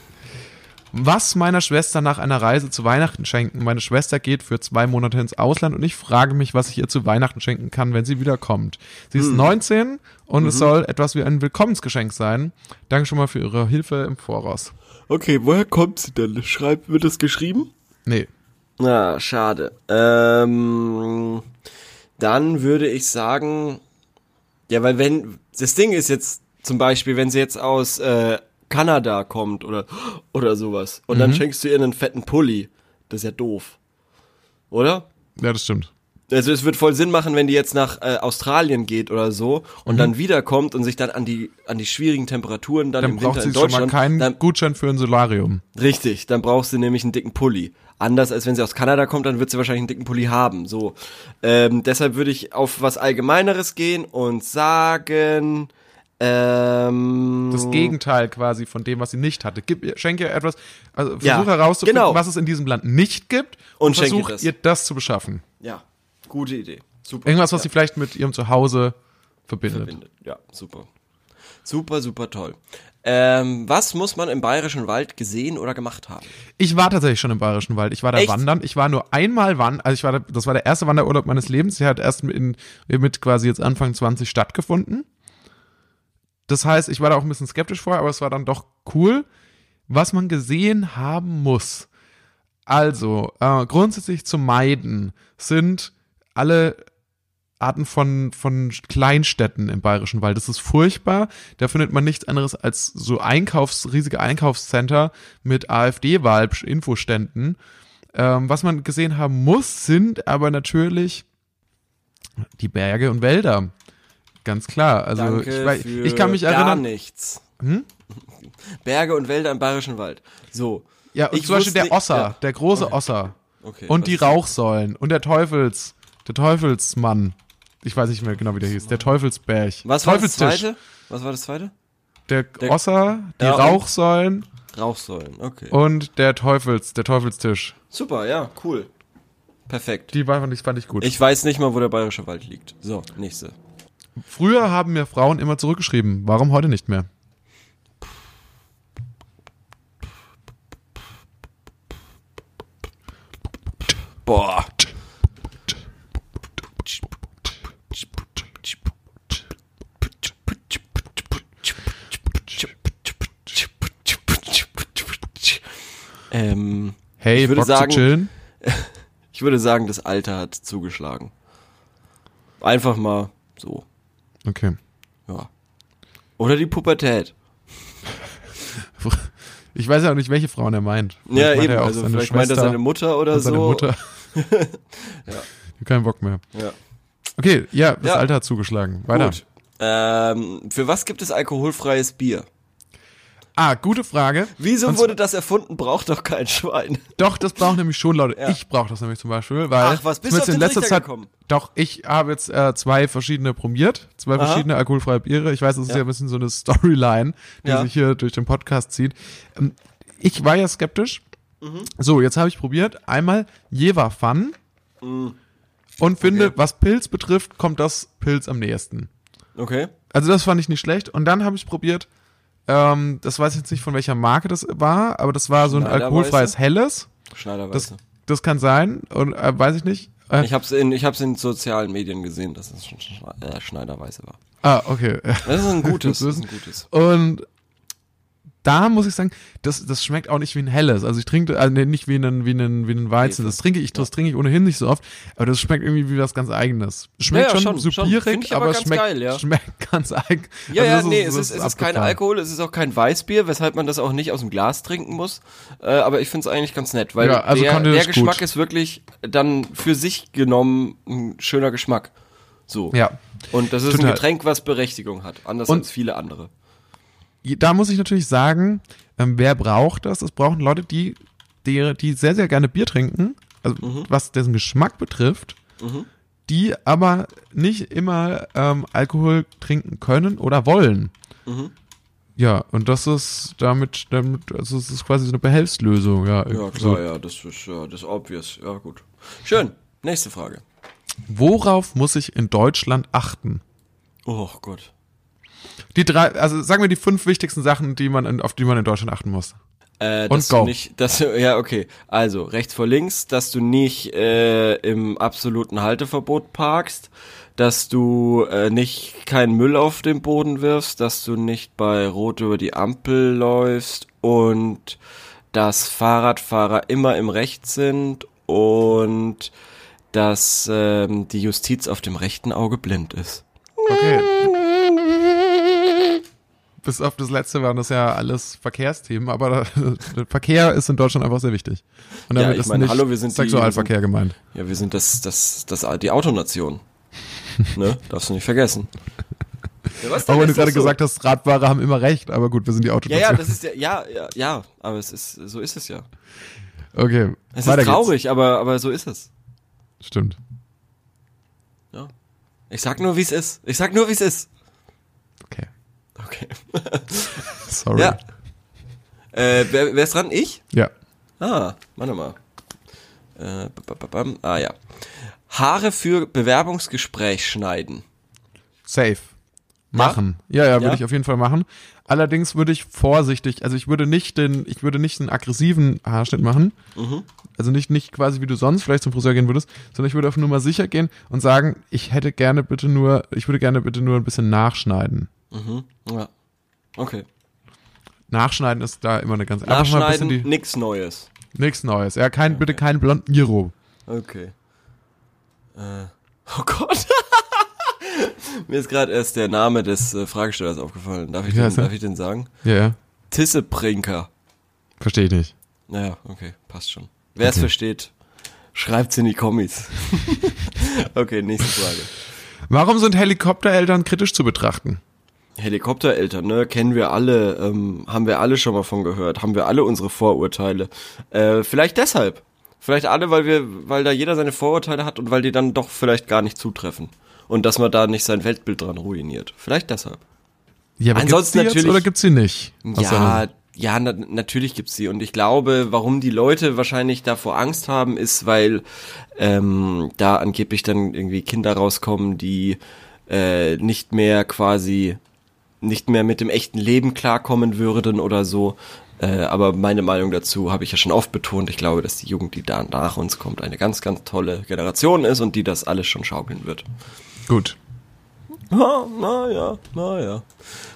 Was meiner Schwester nach einer Reise zu Weihnachten schenken? Meine Schwester geht für zwei Monate ins Ausland und ich frage mich, was ich ihr zu Weihnachten schenken kann, wenn sie wiederkommt. Sie Hm. ist 19 und Mhm. es soll etwas wie ein Willkommensgeschenk sein. Danke schon mal für Ihre Hilfe im Voraus. Okay, woher kommt sie denn? Schreibt, wird es geschrieben? Nee. Na, schade. Ähm, dann würde ich sagen, ja, weil wenn, das Ding ist jetzt zum Beispiel, wenn sie jetzt aus äh, Kanada kommt oder, oder sowas und dann schenkst du ihr einen fetten Pulli, das ist ja doof. Oder? Ja, das stimmt. Also es wird voll Sinn machen, wenn die jetzt nach äh, Australien geht oder so und Mhm. dann wiederkommt und sich dann an die an die schwierigen Temperaturen dann, Dann im braucht Winter sie in schon mal Deutschland keinen dann, Gutschein für ein Solarium. Richtig, dann brauchst du nämlich einen dicken Pulli. Anders als wenn sie aus Kanada kommt, dann wird sie wahrscheinlich einen dicken Pulli haben. So, ähm, deshalb würde ich auf was Allgemeineres gehen und sagen, ähm, Das Gegenteil quasi von dem, was sie nicht hatte. Gib ihr, schenke ihr etwas, also versuch Ja, herauszufinden, genau. was es in diesem Land nicht gibt und, Und versuch ihr das zu beschaffen. Ja, gute Idee. Super. Irgendwas, was ja, sie vielleicht mit ihrem Zuhause verbindet. verbindet. Ja, super. Super, super toll. Ähm, was muss man im Bayerischen Wald gesehen oder gemacht haben? Ich war tatsächlich schon im Bayerischen Wald. Ich war da Echt? wandern. Ich war nur einmal wandern. Also ich war da, das war der erste Wanderurlaub meines Lebens. Der hat erst in, mit quasi jetzt Anfang 20 stattgefunden. Das heißt, ich war da auch ein bisschen skeptisch vorher, aber es war dann doch cool, was man gesehen haben muss. Also, äh, grundsätzlich zu meiden sind alle Arten von, von Kleinstädten im Bayerischen Wald. Das ist furchtbar. Da findet man nichts anderes als so Einkaufs-, riesige Einkaufscenter mit AfD-Wahl-Infoständen. Ähm, was man gesehen haben muss, sind aber natürlich die Berge und Wälder. Ganz klar. Also ich, wei- für ich kann mich gar erinnern. nichts. Hm? Berge und Wälder im Bayerischen Wald. So. Ja, und Ich zum Beispiel der Osser, ja. der große Osser. Okay. Und die Rauchsäulen und der Teufels, der Teufelsmann. Ich weiß nicht mehr genau, wie der hieß. Der Teufelsberg. Was war das zweite? Was war das zweite? Der, Der- Osser, die Ja, Rauchsäulen Rauchsäulen, okay. und der Teufels, der Teufelstisch. Super, ja, cool. Perfekt. Die war, fand ich, fand ich gut. Ich weiß nicht mal, wo der Bayerische Wald liegt. So, nächste. Früher haben mir Frauen immer zurückgeschrieben. Warum heute nicht mehr? Boah. Ähm, Hey, Ich würde Bock sagen- ich würde sagen, das Alter hat zugeschlagen. Einfach mal so, Okay. ja. Oder die Pubertät. Ich weiß ja auch nicht, welche Frauen er meint. Ja, Vielleicht meint eben. er Also seine vielleicht meint er Schwester seine Mutter oder seine so. Mutter. Ja. Kein Bock mehr. Ja. Okay, ja, das Ja. Alter hat zugeschlagen. Weiter. Gut. Ähm, für was gibt es alkoholfreies Bier? Ah, gute Frage. Wieso Und wurde das erfunden? Braucht doch kein Schwein. Doch, das braucht nämlich schon Leute. Ja. Ich brauche das nämlich zum Beispiel, weil Ach, was, bist du auf den in letzter Zeit. gekommen? Doch, ich habe jetzt äh, zwei verschiedene probiert, zwei Aha. verschiedene alkoholfreie Biere. Ich weiß, das ist Ja. ja ein bisschen so eine Storyline, die Ja. sich hier durch den Podcast zieht. Ähm, ich war ja skeptisch. Mhm. So, jetzt habe ich probiert. Einmal Jever Fun und finde, Okay. was Pilz betrifft, kommt das Pilz am nächsten. Okay. Also das fand ich nicht schlecht. Und dann habe ich probiert, ähm, das weiß ich jetzt nicht von welcher Marke das war, aber das war so ein alkoholfreies Helles. Das, Schneiderweise. das kann sein. Und äh, weiß ich nicht. Äh, Ich hab's in, ich hab's in sozialen Medien gesehen, dass es schon äh, Schneiderweise war. ah, okay. Das ist ein gutes. Das das ist ein gutes. Und da muss ich sagen, das, das schmeckt auch nicht wie ein helles. Also ich trinke, also nicht wie einen, wie einen, wie einen Weizen. Das trinke ich, das trinke ich ohnehin nicht so oft. Aber das schmeckt irgendwie wie was ganz eigenes. Schmeckt Ja, ja, schon, schon, ich aber aber es ganz schmeckt, geil, ja. schmeckt ganz eigen. Ja, Also ja, das nee, es ist, es ist kein. Alkohol, es ist auch kein Weißbier, weshalb man das auch nicht aus dem Glas trinken muss. Äh, aber ich find's eigentlich ganz nett, weil Ja, also der, der ist Geschmack gut. ist wirklich dann für sich genommen ein schöner Geschmack. So. Ja. Und das ist Total. ein Getränk, was Berechtigung hat, anders Und- als viele andere. Da muss ich natürlich sagen, ähm, wer braucht das? Das brauchen Leute, die, die, die sehr, sehr gerne Bier trinken, also Mhm. was dessen Geschmack betrifft, die aber nicht immer ähm, Alkohol trinken können oder wollen. Mhm. Ja, und das ist damit, damit, also es ist quasi so eine Behelfslösung, ja. Ja, klar, ja, das ist ja das ist obvious. Ja, gut. Schön. Nächste Frage. Worauf muss ich in Deutschland achten? Oh Gott. Die drei, also sagen wir die fünf wichtigsten Sachen, die man in, auf die man in Deutschland achten muss. Äh, Und dass go. du nicht, dass du, ja, okay. Also, rechts vor links, dass du nicht äh, im absoluten Halteverbot parkst, dass du äh, nicht keinen Müll auf den Boden wirfst, dass du nicht bei Rot über die Ampel läufst und dass Fahrradfahrer immer im Recht sind und dass ähm, die Justiz auf dem rechten Auge blind ist. Okay. Bis auf das letzte waren das ja alles Verkehrsthemen, aber Verkehr ist in Deutschland einfach sehr wichtig. Und Ja, damit ich ist meine, nicht hallo, wir sind die- Sexualverkehr gemeint. Ja, wir sind das, das, das, die Autonation. ne? Darfst du nicht vergessen. Ja, was? Auch wenn du gerade so. gesagt hast, Radfahrer haben immer recht, aber gut, wir sind die Ja, Autonation. ja, das ist ja, ja, ja, ja, aber es ist, so ist es ja. okay, Es ist traurig, aber, aber so ist es. geht's. Stimmt. Ja. Ich sag nur, wie es ist. Ich sag nur, wie es ist. Okay, sorry. Ja. Äh, wer, wer ist dran? Ich? ja. Ah, warte mal. Äh, ah, ja. Haare für Bewerbungsgespräch schneiden. Safe. Machen. Ja, ja, würde Ja? ich auf jeden Fall machen. Allerdings würde ich vorsichtig, also ich würde nicht den, ich würde nicht einen aggressiven Haarschnitt machen. Mhm. Also nicht, nicht quasi wie du sonst vielleicht zum Friseur gehen würdest, sondern ich würde auf Nummer sicher gehen und sagen, ich hätte gerne bitte nur, ich würde gerne bitte nur ein bisschen nachschneiden. Mhm. Ja. Okay. Nachschneiden ist da immer eine ganz einfach mal ein Nachschneiden, bisschen die, nix Neues. nichts Neues. Ja, kein, bitte keinen blonden Iro. Okay. Äh, oh Gott. Mir ist gerade erst der Name des äh, Fragestellers aufgefallen. Darf ich, den, er? darf ich den sagen? Ja, ja. Tisseprinker. Verstehe ich nicht. Naja, okay, passt schon. Wer es versteht, schreibt's in die Kommis. okay, nächste Frage. Warum sind Helikoptereltern kritisch zu betrachten? Helikoptereltern, ne, kennen wir alle, ähm, haben wir alle schon mal von gehört, haben wir alle unsere Vorurteile. Äh, vielleicht deshalb. Vielleicht alle, weil wir, weil da jeder seine Vorurteile hat und weil die dann doch vielleicht gar nicht zutreffen. Und dass man da nicht sein Weltbild dran ruiniert. Vielleicht deshalb. Ja, aber Ansonsten gibt's die natürlich- Jetzt oder gibt's sie nicht? Aus Ja, ja, na, natürlich gibt's die. Und ich glaube, warum die Leute wahrscheinlich davor Angst haben, ist, weil ähm, da angeblich dann irgendwie Kinder rauskommen, die äh, nicht mehr quasi nicht mehr mit dem echten Leben klarkommen würden oder so. Äh, aber meine Meinung dazu habe ich ja schon oft betont. Ich glaube, dass die Jugend, die da nach uns kommt, eine ganz, ganz tolle Generation ist und die das alles schon schaukeln wird. Gut. Ah, na ja, na ja.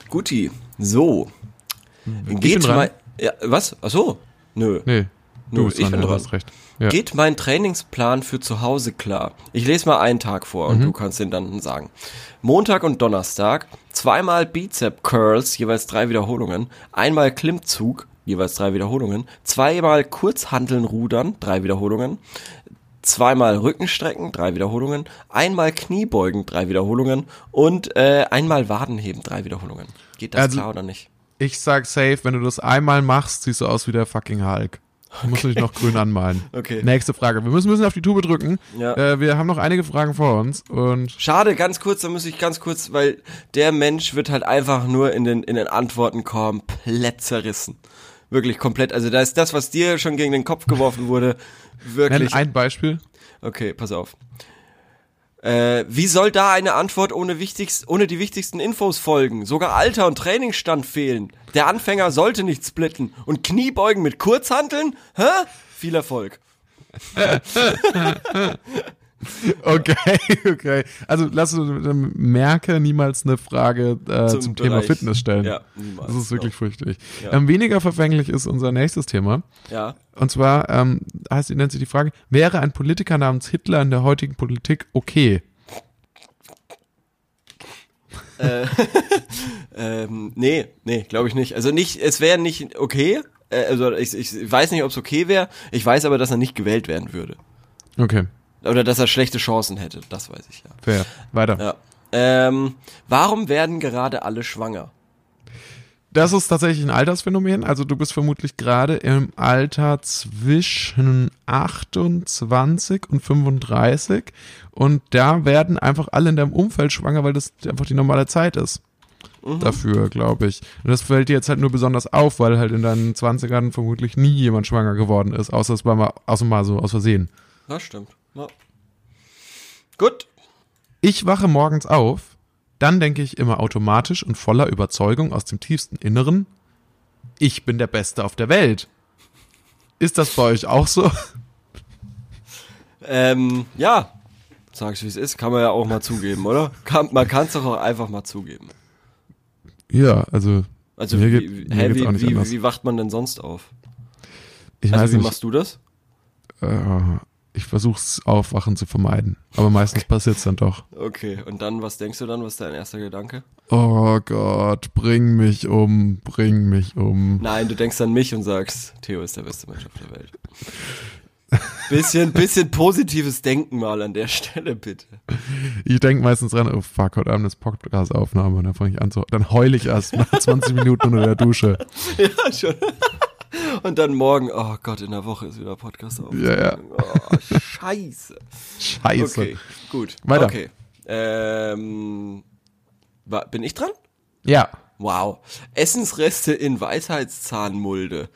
Guti. So. Geht mein. Ja, was? Ach so. Nö. Nee, du Nö, ich dran, bin dran. hast recht. Ja. Geht mein Trainingsplan für zu Hause klar? Ich lese mal einen Tag vor Mhm. und du kannst den dann sagen. Montag und Donnerstag, zweimal Bizep Curls, jeweils drei Wiederholungen, einmal Klimmzug, jeweils drei Wiederholungen, zweimal Kurzhanteln rudern, drei Wiederholungen, zweimal Rückenstrecken, drei Wiederholungen, einmal Kniebeugen, drei Wiederholungen und äh, einmal Wadenheben, drei Wiederholungen. Geht das Also- klar oder nicht? Ich sag safe, wenn du das einmal machst, siehst du aus wie der fucking Hulk. Du musst dich noch grün anmalen. Okay. Nächste Frage. Wir müssen ein bisschen auf die Tube drücken. Ja. Äh, wir haben noch einige Fragen vor uns und Schade, ganz kurz, da muss ich ganz kurz, weil der Mensch wird halt einfach nur in den, in den Antworten komplett zerrissen. Wirklich komplett. Also da ist das, was dir schon gegen den Kopf geworfen wurde, nenn wirklich. ein Beispiel. Okay, pass auf. Äh, wie soll da eine Antwort ohne, wichtigst, ohne die wichtigsten Infos folgen? Sogar Alter und Trainingsstand fehlen. Der Anfänger sollte nicht splitten. Und Kniebeugen mit Kurzhanteln? Hä? Viel Erfolg. Okay, okay. Also lass uns merke niemals eine Frage äh, zum, Zum Thema Fitness stellen. Ja, niemals. Das ist wirklich fürchterlich. Ja. Ähm, weniger verfänglich ist unser nächstes Thema. Ja. Und zwar ähm, heißt, nennt sich die Frage, wäre ein Politiker namens Hitler in der heutigen Politik okay? Ähm, nee, nee, glaube ich nicht. Also nicht, es wäre nicht okay. Äh, also ich, ich weiß nicht, ob es okay wäre. Ich weiß aber, dass er nicht gewählt werden würde. Okay, Oder dass er schlechte Chancen hätte. Das weiß ich ja. fair. Weiter. Ja. Ähm, warum werden gerade alle schwanger? Das ist tatsächlich ein Altersphänomen. Also du bist vermutlich gerade im Alter zwischen 28 und 35 und da werden einfach alle in deinem Umfeld schwanger, weil das einfach die normale Zeit ist. Dafür, glaube ich. Und das fällt dir jetzt halt nur besonders auf, weil halt in deinen 20ern vermutlich nie jemand schwanger geworden ist, außer es war mal, außer mal so aus Versehen. Das stimmt. Ja. Gut. Ich wache morgens auf, dann denke ich immer automatisch und voller Überzeugung aus dem tiefsten Inneren, ich bin der Beste auf der Welt. Ist das bei euch auch so? Ähm, ja. Sag's wie es ist, kann man ja auch mal zugeben, oder? Kann, man kann es doch auch einfach mal zugeben. Ja, also. Also mir wie, geht- mir hä, wie, wie, wie wacht man denn sonst auf? Ich Also weiß wie nicht. machst du das? Äh, ich versuch's Aufwachen zu vermeiden. Aber meistens passiert's dann doch. Okay, und dann, was denkst du dann? Was ist dein erster Gedanke? Oh Gott, bring mich um, bring mich um. Nein, du denkst an mich und sagst, Theo ist der beste Mensch auf der Welt. Bisschen, bisschen positives Denken mal an der Stelle, bitte. Ich denke meistens dran, oh fuck, heute Abend ist Podcast-Aufnahme und dann fange ich an zu, dann heul ich erst nach 20 Minuten unter der Dusche. Ja, schon. Und dann morgen, oh Gott, in der Woche ist wieder Podcast auf. Ja, ja. Oh, scheiße. Scheiße. Okay, gut. Weiter. Okay. Ähm, bin ich dran? Ja, Wow. Essensreste in Weisheitszahnmulde.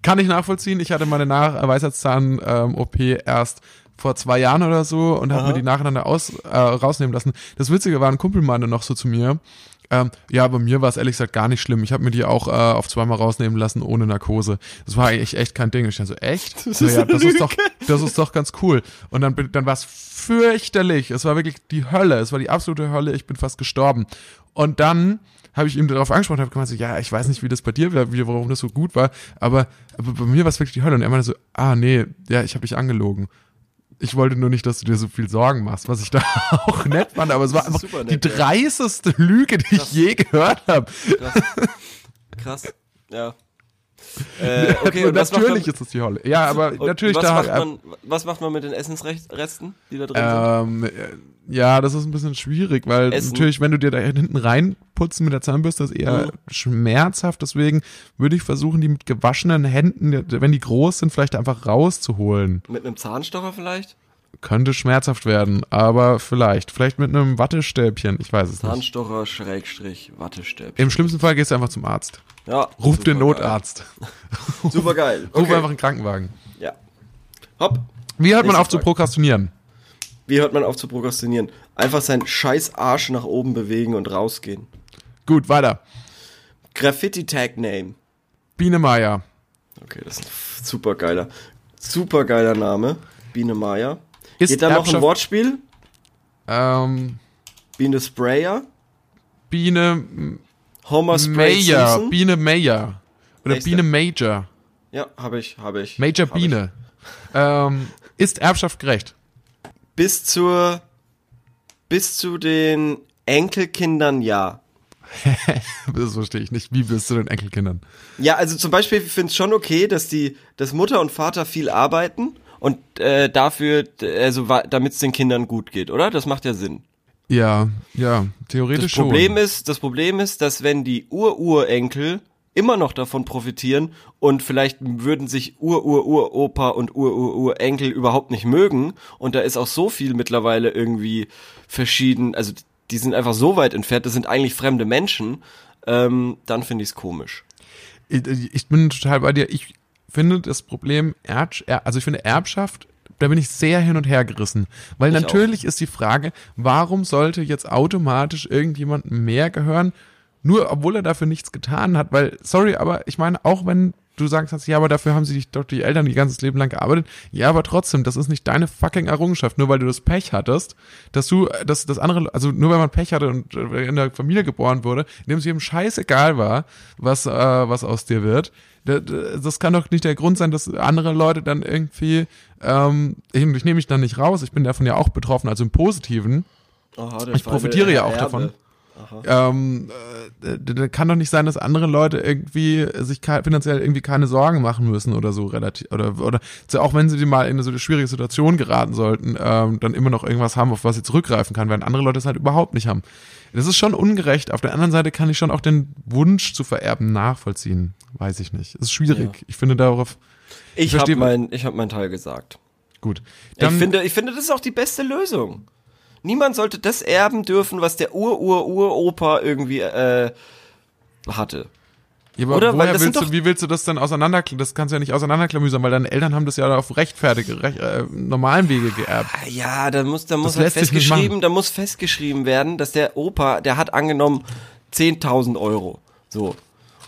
kann ich nachvollziehen. Ich hatte meine Nach Weisheitszahn-OP erst vor zwei Jahren oder so und habe mir die nacheinander aus, äh, rausnehmen lassen. Das Witzige war, ein Kumpel meinte noch so zu mir, ähm, ja, bei mir war es ehrlich gesagt gar nicht schlimm. Ich habe mir die auch äh, auf zweimal rausnehmen lassen ohne Narkose. Das war eigentlich echt kein Ding. Ich dachte so, echt? Das So, ist ja, das ist doch, das ist doch ganz cool. Und dann, dann war es fürchterlich. Es war wirklich die Hölle. Es war die absolute Hölle. Ich bin fast gestorben. Und dann habe ich ihm darauf angesprochen, habe gemeint so, ja, ich weiß nicht, wie das bei dir war, wie, warum das so gut war, aber, aber bei mir war es wirklich die Hölle. Und er meinte so, ah, nee, ja, ich habe dich angelogen. Ich wollte nur nicht, dass du dir so viel Sorgen machst, was ich da auch nett fand, aber es war einfach die nett, ja. dreisteste Lüge, die ich je gehört habe. Krass. Krass. Ja. Äh, okay, und natürlich man, ist es die Hölle. Ja, aber natürlich was da macht man, was macht man mit den Essensresten, die da drin Ähm, äh, ja, das ist ein bisschen schwierig, weil Essen. natürlich, wenn du dir da hinten reinputzen mit der Zahnbürste, ist eher Mhm. schmerzhaft. Deswegen würde ich versuchen, die mit gewaschenen Händen, wenn die groß sind, vielleicht einfach rauszuholen. sind? Mit einem Zahnstocher vielleicht? Könnte schmerzhaft werden, aber vielleicht. Vielleicht mit einem Wattestäbchen, ich weiß es nicht. Zahnstocher, Schrägstrich, Wattestäbchen. Im schlimmsten Fall gehst du einfach zum Arzt. Ja, Ruf den. Notarzt. Super geil. Ruf Okay. einfach einen Krankenwagen. Ja. Hopp. Wie hört man auf zu Frage. prokrastinieren? Wie hört man auf zu prokrastinieren? Einfach seinen scheiß Arsch nach oben bewegen und rausgehen. Gut, weiter. Graffiti Tag Name. Biene Meier. Okay, das ist ein super geiler, super geiler Name. Biene Meier. Ist Geht da noch ein Wortspiel? Ähm, Biene Sprayer? Biene Homer Spray Mayer. Simpson? Biene Mayer. Oder Nächste. Biene Major. Ja, habe ich, habe ich. Major hab ich. Biene. Ähm, ist Erbschaft gerecht? Bis zur, bis zu den Enkelkindern ja. Das verstehe ich nicht. Wie bist du den Enkelkindern? Ja, also zum Beispiel, ich finde es schon okay, dass die, dass Mutter und Vater viel arbeiten und äh, dafür, also damit es den Kindern gut geht, oder? Das macht ja Sinn. Ja, ja, theoretisch Das Problem schon. ist, das Problem ist, dass wenn die Ururenkel immer noch davon profitieren und vielleicht würden sich Ur-Ur-Uropa und Ur-Ur-Urenkel überhaupt nicht mögen und da ist auch so viel mittlerweile irgendwie verschieden, also die sind einfach so weit entfernt, das sind eigentlich fremde Menschen, ähm, dann finde ich es komisch. Ich, ich bin total bei dir. Ich finde das Problem, Erb, Er- also ich finde Erbschaft, da bin ich sehr hin und her gerissen. Weil Ich natürlich ist die Frage, warum sollte jetzt automatisch irgendjemand mehr gehören, nur obwohl er dafür nichts getan hat, weil, sorry, aber ich meine, auch wenn du sagst, ja, aber dafür haben sie dich doch die Eltern ihr ganzes Leben lang gearbeitet. Ja, aber trotzdem, das ist nicht deine fucking Errungenschaft, nur weil du das Pech hattest, dass du, dass das andere, also nur weil man Pech hatte und äh, in der Familie geboren wurde, in dem es jedem scheißegal war, was, äh, was aus dir wird. Da- da- Das kann doch nicht der Grund sein, dass andere Leute dann irgendwie, ähm, ich, ich nehme mich dann nicht raus, ich bin davon ja auch betroffen, also im Positiven. Der Ich profitiere ja auch Erbe. davon. Ähm, äh, kann doch nicht sein, dass andere Leute irgendwie sich finanziell irgendwie keine Sorgen machen müssen oder so relativ oder oder auch wenn sie mal in so eine schwierige Situation geraten sollten, ähm, dann immer noch irgendwas haben, auf was sie zurückgreifen kann, während andere Leute es halt überhaupt nicht haben. Das ist schon ungerecht. Auf der anderen Seite kann ich schon auch den Wunsch zu vererben nachvollziehen. Weiß ich nicht. Es ist schwierig. Ich finde darauf Ich verstehe- habe mein, ich hab meinen Teil gesagt. gut. ich finde, ich finde, das ist auch die beste Lösung. Niemand sollte das erben dürfen, was der Ur-Ur-Uropa irgendwie äh, hatte. Ja, aber Oder? Woher willst du, wie willst du das denn auseinander, das kannst du ja nicht auseinanderklamüsern, weil deine Eltern haben das ja auf rechtfertige, recht, äh, normalen Wege geerbt. Ja, da muss, da muss halt festgeschrieben, da muss festgeschrieben werden, dass der Opa, der hat angenommen 10.000 Euro. So.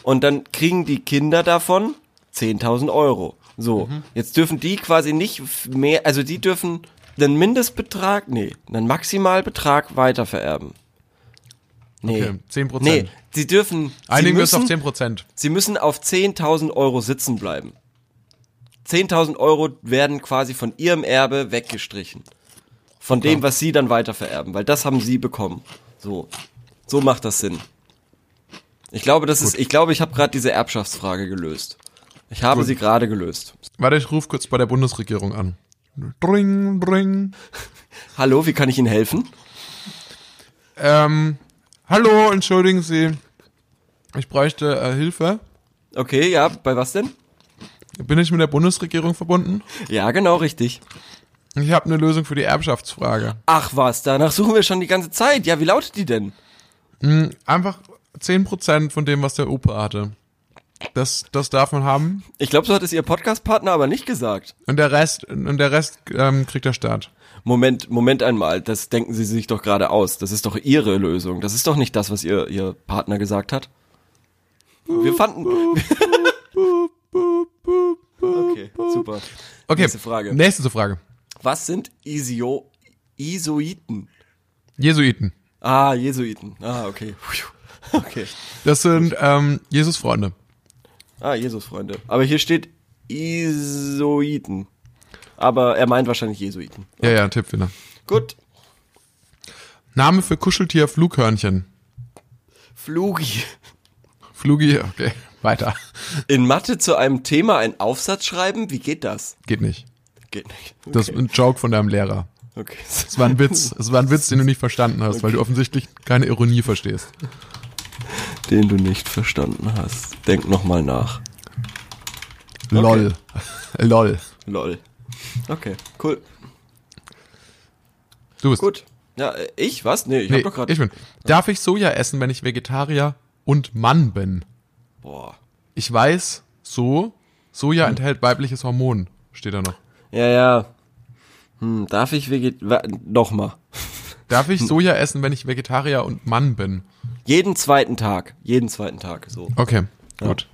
Und dann kriegen die Kinder davon 10.000 Euro. So. Mhm. Jetzt dürfen die quasi nicht mehr, also die dürfen einen Mindestbetrag, nee, einen Maximalbetrag weitervererben. Nee. Okay, 10%. Nee, sie dürfen, Einigen wir uns auf müssen, 10 Prozent. sie müssen auf 10.000 Euro sitzen bleiben. 10.000 Euro werden quasi von ihrem Erbe weggestrichen. Von dem, was sie dann weiter vererben, weil das haben sie bekommen. So. So macht das Sinn. Ich glaube, das ist, ich glaube, ich habe gerade diese Erbschaftsfrage gelöst. Ich habe Gut. sie gerade gelöst. Warte, ich rufe kurz bei der Bundesregierung an. Dring, dring. Hallo, wie kann ich Ihnen helfen? Ähm, hallo, entschuldigen Sie. Ich bräuchte äh, Hilfe. Okay, ja, bei was denn? Bin ich mit der Bundesregierung verbunden? Ja, genau, richtig. Ich habe eine Lösung für die Erbschaftsfrage. Ach was, danach suchen wir schon die ganze Zeit. Ja, wie lautet die denn? Einfach 10% von dem, was der Opa hatte. Das, das darf man haben. Ich glaube, so hat es Ihr Podcast-Partner aber nicht gesagt. Und der Rest, und der Rest ähm, kriegt der Staat. Moment, Moment einmal, das denken Sie sich doch gerade aus. Das ist doch Ihre Lösung. Das ist doch nicht das, was Ihr, Ihr Partner gesagt hat. Wir fanden. okay, super. Okay, Nächste Frage. Nächste Frage. Was sind Isio Isoiten? Jesuiten. Ah, Jesuiten. Ah, okay. Okay. Das sind ähm, Jesus-Freunde. Ah, Jesus-Freunde. Aber hier steht Isoiten. Aber er meint wahrscheinlich Jesuiten. Ja, ja, Tipp wieder. Gut. Name für Kuscheltier Flughörnchen. Flugi. Flugi, okay, weiter. In Mathe zu einem Thema einen Aufsatz schreiben? Wie geht das? Geht nicht. Geht nicht. Das ist ein Joke von deinem Lehrer. Okay. Es war ein Witz. Es war ein Witz, den du nicht verstanden hast, weil du offensichtlich keine Ironie verstehst. Den du nicht verstanden hast. Denk nochmal nach. Lol. Lol. Lol. Okay, cool. Du bist. Gut. Ja, ich? Was? Nee, ich Nee, hab doch gerade. ich bin. Darf ich Soja essen, wenn ich Vegetarier und Mann bin? Boah. Ich weiß, so, Soja enthält weibliches Hormon, steht da noch. Ja, ja. Hm, darf ich veget... wa- Nochmal. Darf ich Soja essen, wenn ich Vegetarier und Mann bin? Jeden zweiten Tag. Jeden zweiten Tag, so. Okay, gut.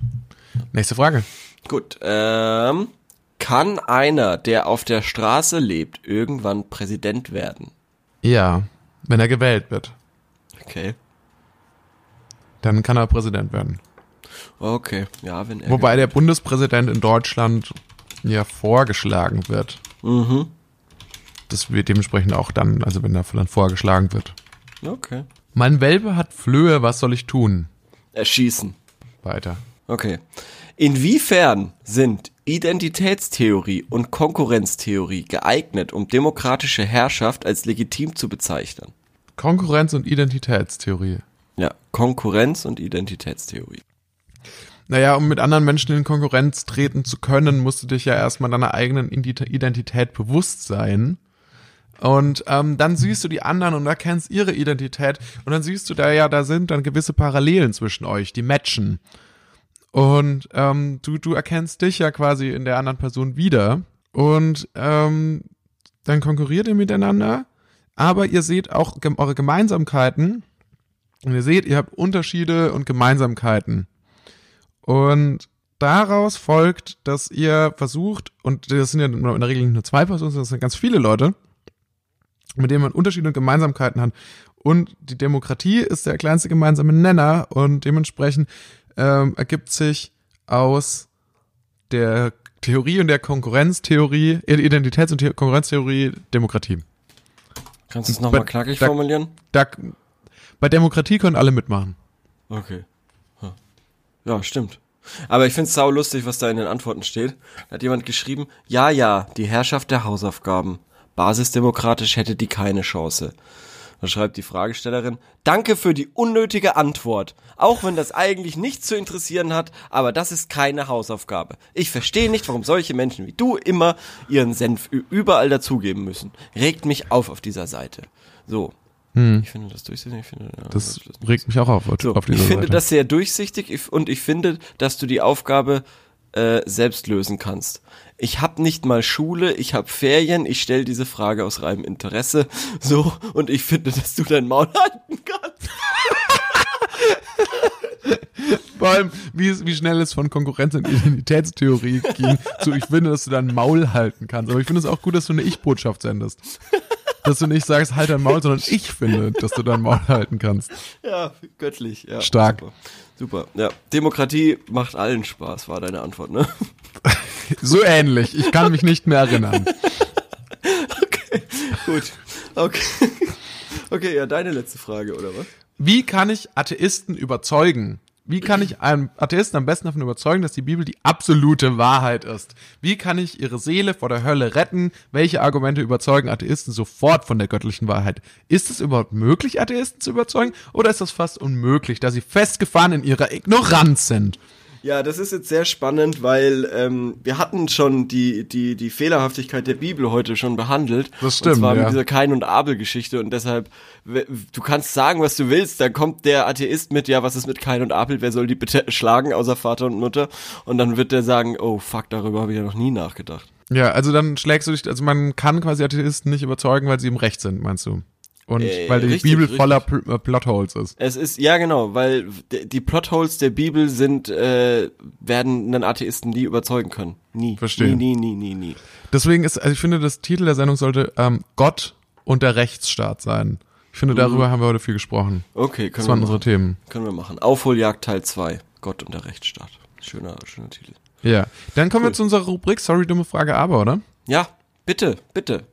Nächste Frage. Gut, ähm... Kann einer, der auf der Straße lebt, irgendwann Präsident werden? Ja, wenn er gewählt wird, Okay. dann kann er Präsident werden. Okay, ja, wenn er... Wobei der Bundespräsident in Deutschland ja vorgeschlagen wird. Mhm. Das wird dementsprechend auch dann, also wenn er dann vorgeschlagen wird. Okay. Mein Welpe hat Flöhe, was soll ich tun? Erschießen. Weiter. Okay. Inwiefern sind Identitätstheorie und Konkurrenztheorie geeignet, um demokratische Herrschaft als legitim zu bezeichnen? Konkurrenz und Identitätstheorie. Ja, Konkurrenz und Identitätstheorie. Naja, um mit anderen Menschen in Konkurrenz treten zu können, musst du dich ja erstmal deiner eigenen Identität bewusst sein. Und ähm, dann siehst du die anderen und erkennst ihre Identität. Und dann siehst du da ja, da sind dann gewisse Parallelen zwischen euch, die matchen. Und ähm, du, du erkennst dich ja quasi in der anderen Person wieder. Und ähm, dann konkurriert ihr miteinander. Aber ihr seht auch gem eure Gemeinsamkeiten. Und ihr seht, ihr habt Unterschiede und Gemeinsamkeiten. Und daraus folgt, dass ihr versucht, und das sind ja in der Regel nicht nur zwei Personen, sondern das sind ganz viele Leute, mit denen man Unterschiede und Gemeinsamkeiten hat. Und die Demokratie ist der kleinste gemeinsame Nenner und dementsprechend ähm, ergibt sich aus der Theorie und der Konkurrenztheorie, Identitäts- und The Konkurrenztheorie Demokratie. Kannst du es nochmal knackig da- formulieren? Da, bei Demokratie können alle mitmachen. Okay. Ja, stimmt. Aber ich find's sau lustig, was da in den Antworten steht. Da hat jemand geschrieben, ja, ja, die Herrschaft der Hausaufgaben. Basisdemokratisch hätte die keine Chance. Da schreibt die Fragestellerin, danke für die unnötige Antwort. Auch wenn das eigentlich nichts zu interessieren hat, aber das ist keine Hausaufgabe. Ich verstehe nicht, warum solche Menschen wie du immer ihren Senf überall dazugeben müssen. Regt mich auf auf dieser Seite. So. Ich finde das durchsichtig. Ich finde, ja, Hm. Das regt mich auch auf, so, auf ich dieser finde Seite. das sehr durchsichtig ich- und ich finde, dass du die Aufgabe äh, selbst lösen kannst. Ich habe nicht mal Schule, ich habe Ferien, ich stelle diese Frage aus reinem Interesse, so und ich finde, dass du dein Maul halten kannst. Vor allem, wie, es, wie schnell es von Konkurrenz und Identitätstheorie ging, zu ich finde, dass du dein Maul halten kannst. Aber ich finde es auch gut, dass du eine Ich-Botschaft sendest. Dass du nicht sagst, halt dein Maul, sondern ich finde, dass du dein Maul halten kannst. Ja, göttlich. Ja, Stark. Super. Super. Ja, Demokratie macht allen Spaß, war deine Antwort, ne? So ähnlich. Ich kann mich nicht mehr erinnern. Gut. Okay. Okay, ja, deine letzte Frage, oder was? Wie kann ich Atheisten überzeugen? Wie kann ich einen Atheisten am besten davon überzeugen, dass die Bibel die absolute Wahrheit ist? Wie kann ich ihre Seele vor der Hölle retten? Welche Argumente überzeugen Atheisten sofort von der göttlichen Wahrheit? Ist es überhaupt möglich, Atheisten zu überzeugen? Oder ist das fast unmöglich, da sie festgefahren in ihrer Ignoranz sind? Ja, das ist jetzt sehr spannend, weil ähm, wir hatten schon die, die, die Fehlerhaftigkeit der Bibel heute schon behandelt. Das stimmt, Und zwar ja. mit dieser Kain- und Abel-Geschichte. Und deshalb, du kannst sagen, was du willst, dann kommt der Atheist mit, ja, was ist mit Kain und Abel, wer soll die bitte schlagen, außer Vater und Mutter? Und dann wird der sagen, oh fuck, darüber habe ich ja noch nie nachgedacht. Ja, also dann schlägst du dich, also man kann quasi Atheisten nicht überzeugen, weil sie im Recht sind, meinst du? Und Äh, weil die richtig, Bibel richtig. voller Pl äh, Plotholes ist. Es ist, ja genau, weil die Plotholes der Bibel sind, äh, werden einen Atheisten nie überzeugen können. Nie. Verstehe. Nie, nie, nie, nie, nie. Deswegen ist, also ich finde, das Titel der Sendung sollte ähm, Gott und der Rechtsstaat sein. Ich finde, darüber haben wir heute viel gesprochen. Okay, können Das wir waren machen. unsere Themen. Können wir machen. Aufholjagd Teil 2. Gott und der Rechtsstaat. Schöner, schöner Titel. Ja. Dann kommen Cool. wir zu unserer Rubrik Sorry, dumme Frage, aber, oder? Ja, bitte, bitte.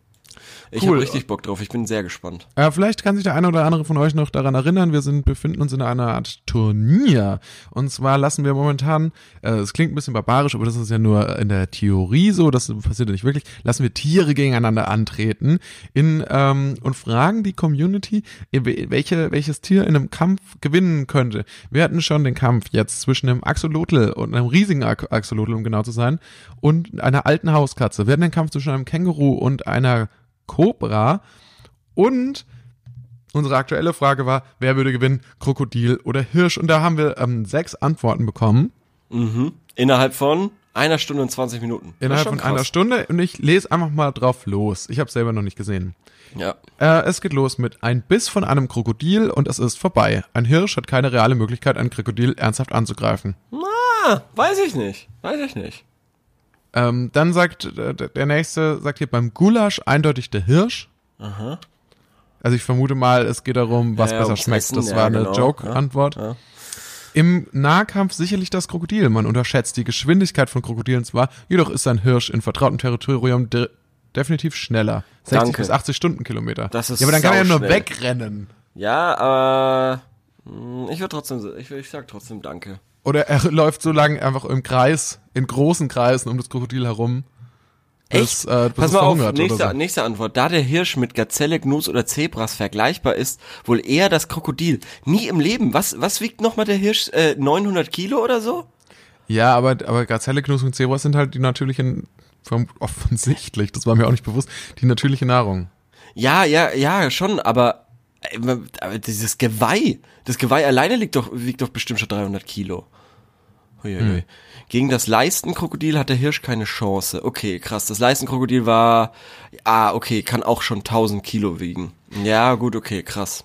Ich Cool. habe richtig Bock drauf. Ich bin sehr gespannt. Äh, vielleicht kann sich der eine oder andere von euch noch daran erinnern. Wir sind, befinden uns in einer Art Turnier. Und zwar lassen wir momentan, äh, es klingt ein bisschen barbarisch, aber das ist ja nur in der Theorie so, das passiert ja nicht wirklich, lassen wir Tiere gegeneinander antreten in, ähm, und fragen die Community, welche, welches Tier in einem Kampf gewinnen könnte. Wir hatten schon den Kampf jetzt zwischen einem Axolotl und einem riesigen Axolotl, um genau zu sein, und einer alten Hauskatze. Wir hatten den Kampf zwischen einem Känguru und einer Cobra. Und unsere aktuelle Frage war, wer würde gewinnen, Krokodil oder Hirsch? Und da haben wir ähm, sechs Antworten bekommen Mhm. Innerhalb von einer Stunde und 20 Minuten. Innerhalb von einer krass. Stunde. Und ich lese einfach mal drauf los. Ich habe selber noch nicht gesehen. Ja. Äh, es geht los mit ein Biss von einem Krokodil und es ist vorbei. Ein Hirsch hat keine reale Möglichkeit, ein Krokodil ernsthaft anzugreifen. Ah, weiß ich nicht. Weiß ich nicht. Ähm, dann sagt äh, der nächste, sagt hier beim Gulasch eindeutig der Hirsch. Aha. Also ich vermute mal, es geht darum, was Ja, besser schmeckt. Essen, das ja, war eine genau. Joke-Antwort. Ja. Im Nahkampf sicherlich das Krokodil. Man unterschätzt die Geschwindigkeit von Krokodilen zwar, jedoch ist ein Hirsch in vertrautem Territorium de definitiv schneller. 60 Danke. bis 80 Stundenkilometer. Das ist ja, aber dann kann er ja nur wegrennen. Ja, aber mh, ich würde trotzdem, ich, ich sag trotzdem Danke. Oder er läuft so lange einfach im Kreis, in großen Kreisen um das Krokodil herum. Bis, Echt? Äh, bis Pass es mal auf, nächste, so. nächste Antwort. Da der Hirsch mit Gazelle, Gnus oder Zebras vergleichbar ist, wohl eher das Krokodil. Nie im Leben. Was, was wiegt nochmal der Hirsch? Äh, 900 Kilo oder so? Ja, aber, aber Gazelle, Gnus und Zebras sind halt die natürlichen, offensichtlich, das war mir auch nicht bewusst, die natürliche Nahrung. Ja, ja, ja, schon, aber, äh, aber dieses Geweih, das Geweih alleine liegt doch, wiegt doch bestimmt schon 300 Kilo. Huiuiui. Gegen das Leistenkrokodil hat der Hirsch keine Chance. Okay, krass. Das Leistenkrokodil war, ah, okay, kann auch schon 1000 Kilo wiegen. Ja, gut, okay, krass.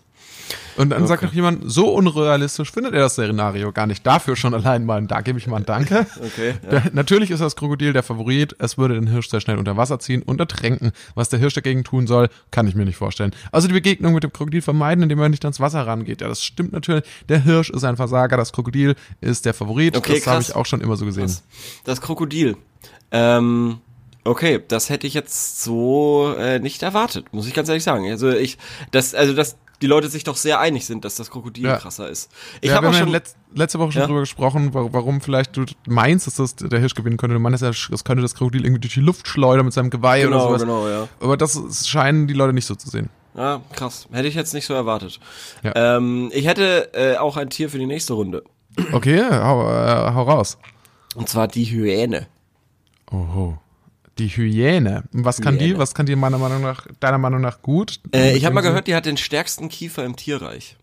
Und dann sagt noch jemand, so unrealistisch findet er das Szenario gar nicht. Dafür schon allein mal, da gebe ich mal ein Danke. Okay. Ja. Der, natürlich ist das Krokodil der Favorit. Es würde den Hirsch sehr schnell unter Wasser ziehen und ertränken. Was der Hirsch dagegen tun soll, kann ich mir nicht vorstellen. Also die Begegnung mit dem Krokodil vermeiden, indem er nicht ans Wasser rangeht. Ja, das stimmt natürlich. Der Hirsch ist ein Versager, das Krokodil ist der Favorit. Okay, das habe ich auch schon immer so gesehen. Krass. Das Krokodil. Ähm, okay, das hätte ich jetzt so äh, nicht erwartet, muss ich ganz ehrlich sagen. Also ich, das, also dass die Leute sich doch sehr einig sind, dass das Krokodil Ja. krasser ist. Ich ja, habe auch ja schon, letz, letzte Woche schon Ja. drüber gesprochen, wa- warum vielleicht du meinst, dass das der Hirsch gewinnen könnte. Du meinst, ja, es könnte das Krokodil irgendwie durch die Luft schleudern mit seinem Geweih oder genau, sowas. genau, ja. Aber das scheinen die Leute nicht so zu sehen. Ja, krass. Hätte ich jetzt nicht so erwartet. Ja. Ähm, ich hätte äh, auch ein Tier für die nächste Runde. Okay, hau, äh, hau raus. Und zwar die Hyäne. Oho. Die Hyäne. Was kann die? Hyäne. Was kann die meiner Meinung nach, deiner Meinung nach gut? Äh, ich habe mal gehört, die hat den stärksten Kiefer im Tierreich.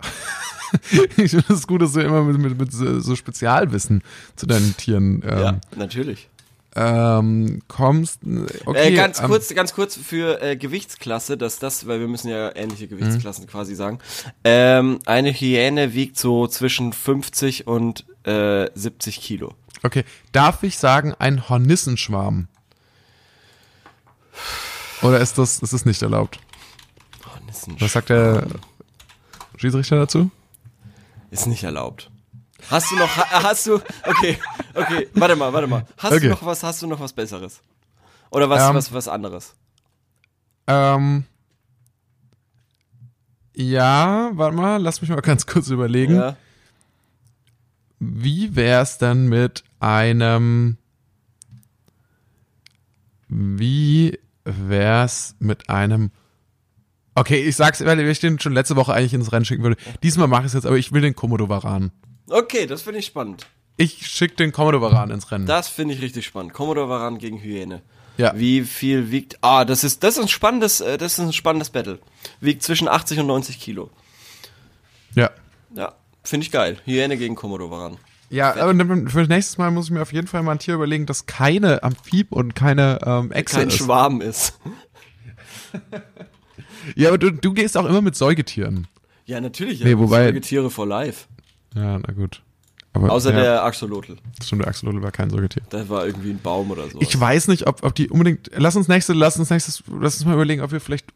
ich finde es gut, dass du immer mit, mit, mit so Spezialwissen zu deinen Tieren ähm, ja, natürlich. ähm, kommst. Okay, äh, ganz ähm, kurz, ganz kurz für äh, Gewichtsklasse, dass das, weil wir müssen ja ähnliche Mhm. Gewichtsklassen quasi sagen. Ähm, eine Hyäne wiegt so zwischen 50 und äh, 70 Kilo. Okay, darf ich sagen, ein Hornissenschwarm? Oder ist das, ist das nicht erlaubt? Oh, das Was sagt der Schiedsrichter dazu? ist nicht erlaubt. Hast du noch, ha, hast du, okay, okay, warte mal, warte mal. Hast Okay. du noch was, hast du noch was Besseres? Oder was, Ähm, was, was anderes? Ähm, ja, warte mal, lass mich mal ganz kurz überlegen. Ja. Wie wär's denn mit einem, wie wär's mit einem, okay, ich sag's, weil ich den schon letzte Woche eigentlich ins Rennen schicken würde. Diesmal mache ich es jetzt, aber ich will den Komodo-Varan. Okay, das finde ich spannend. Ich schick den Komodo-Varan ins Rennen. Das finde ich richtig spannend. Commodore Varan gegen Hyäne. Ja. Wie viel wiegt? Ah, das ist das ist ein spannendes, äh, das ist ein spannendes Battle. Wiegt zwischen 80 und 90 Kilo. ja. Ja, finde ich geil. Hyäne gegen Commodore Varan. Ja, aber für nächstes Mal muss ich mir auf jeden Fall mal ein Tier überlegen, das keine Amphib und keine ähm, Echse Kein ist. Schwarm ist. Ja, aber du, du gehst auch immer mit Säugetieren. Ja, natürlich. Nee, ja. wobei- Tiere for life. Ja, na gut. Aber, Außer ja, der Axolotl. Stimmt, der Axolotl war kein Säugetier. Da war irgendwie ein Baum oder so. Ich weiß nicht, ob, ob die unbedingt. Lass uns nächste, lass uns nächstes, lass uns mal überlegen, ob wir vielleicht,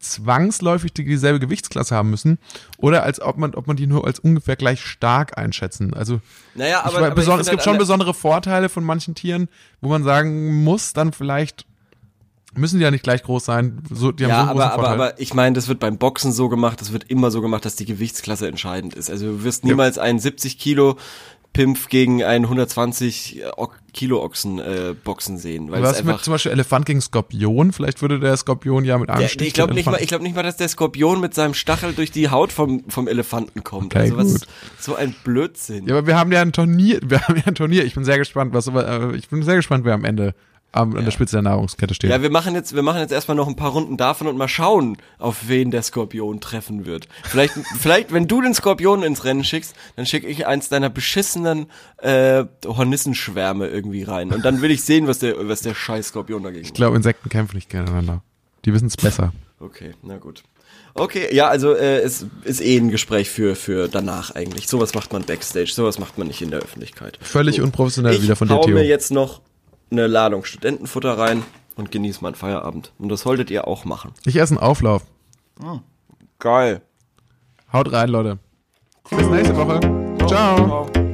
zwangsläufig die dieselbe Gewichtsklasse haben müssen oder als ob man, ob man die nur als ungefähr gleich stark einschätzen. Also naja, ich aber, weiß, aber ich es gibt halt schon besondere Vorteile von manchen Tieren, wo man sagen muss, dann vielleicht müssen die ja nicht gleich groß sein. So, die haben so Ja, einen großen aber, aber, aber ich meine, das wird beim Boxen so gemacht, das wird immer so gemacht, dass die Gewichtsklasse entscheidend ist. Also du wirst niemals einen 70 Kilo Pimpf gegen einen 120 Ok- Kilo Ochsen äh, boxen sehen. Weil Was mit zum Beispiel Elefant gegen Skorpion? Vielleicht würde der Skorpion ja mit einem Stich ich glaube nicht mal, ich glaube nicht mal, dass der Skorpion mit seinem Stachel durch die Haut vom, vom Elefanten kommt. Okay, also was, gut. so ein Blödsinn. Ja, aber wir haben ja ein Turnier, wir haben ja ein Turnier. Ich bin sehr gespannt, was, äh, ich bin sehr gespannt, wer am Ende am, an der Spitze der Nahrungskette steht. Ja, wir machen jetzt, wir machen jetzt erstmal noch ein paar Runden davon und mal schauen, auf wen der Skorpion treffen wird. Vielleicht, vielleicht, wenn du den Skorpion ins Rennen schickst, dann schicke ich eins deiner beschissenen äh, Hornissenschwärme irgendwie rein. Und dann will ich sehen, was der, was der scheiß Skorpion dagegen ich glaube, Insekten kämpfen nicht gegeneinander. Die wissen es besser. Okay, na gut. Okay, ja, also äh, es ist eh ein Gespräch für, für danach eigentlich. Sowas macht man Backstage, sowas macht man nicht in der Öffentlichkeit. Völlig unprofessionell Ich wieder von hau Theo. mir jetzt noch eine Ladung Studentenfutter rein und genieße meinen Feierabend. Und das solltet ihr auch machen. Ich esse einen Auflauf. Geil. Haut rein, Leute. Bis nächste Woche. Ciao. Ciao.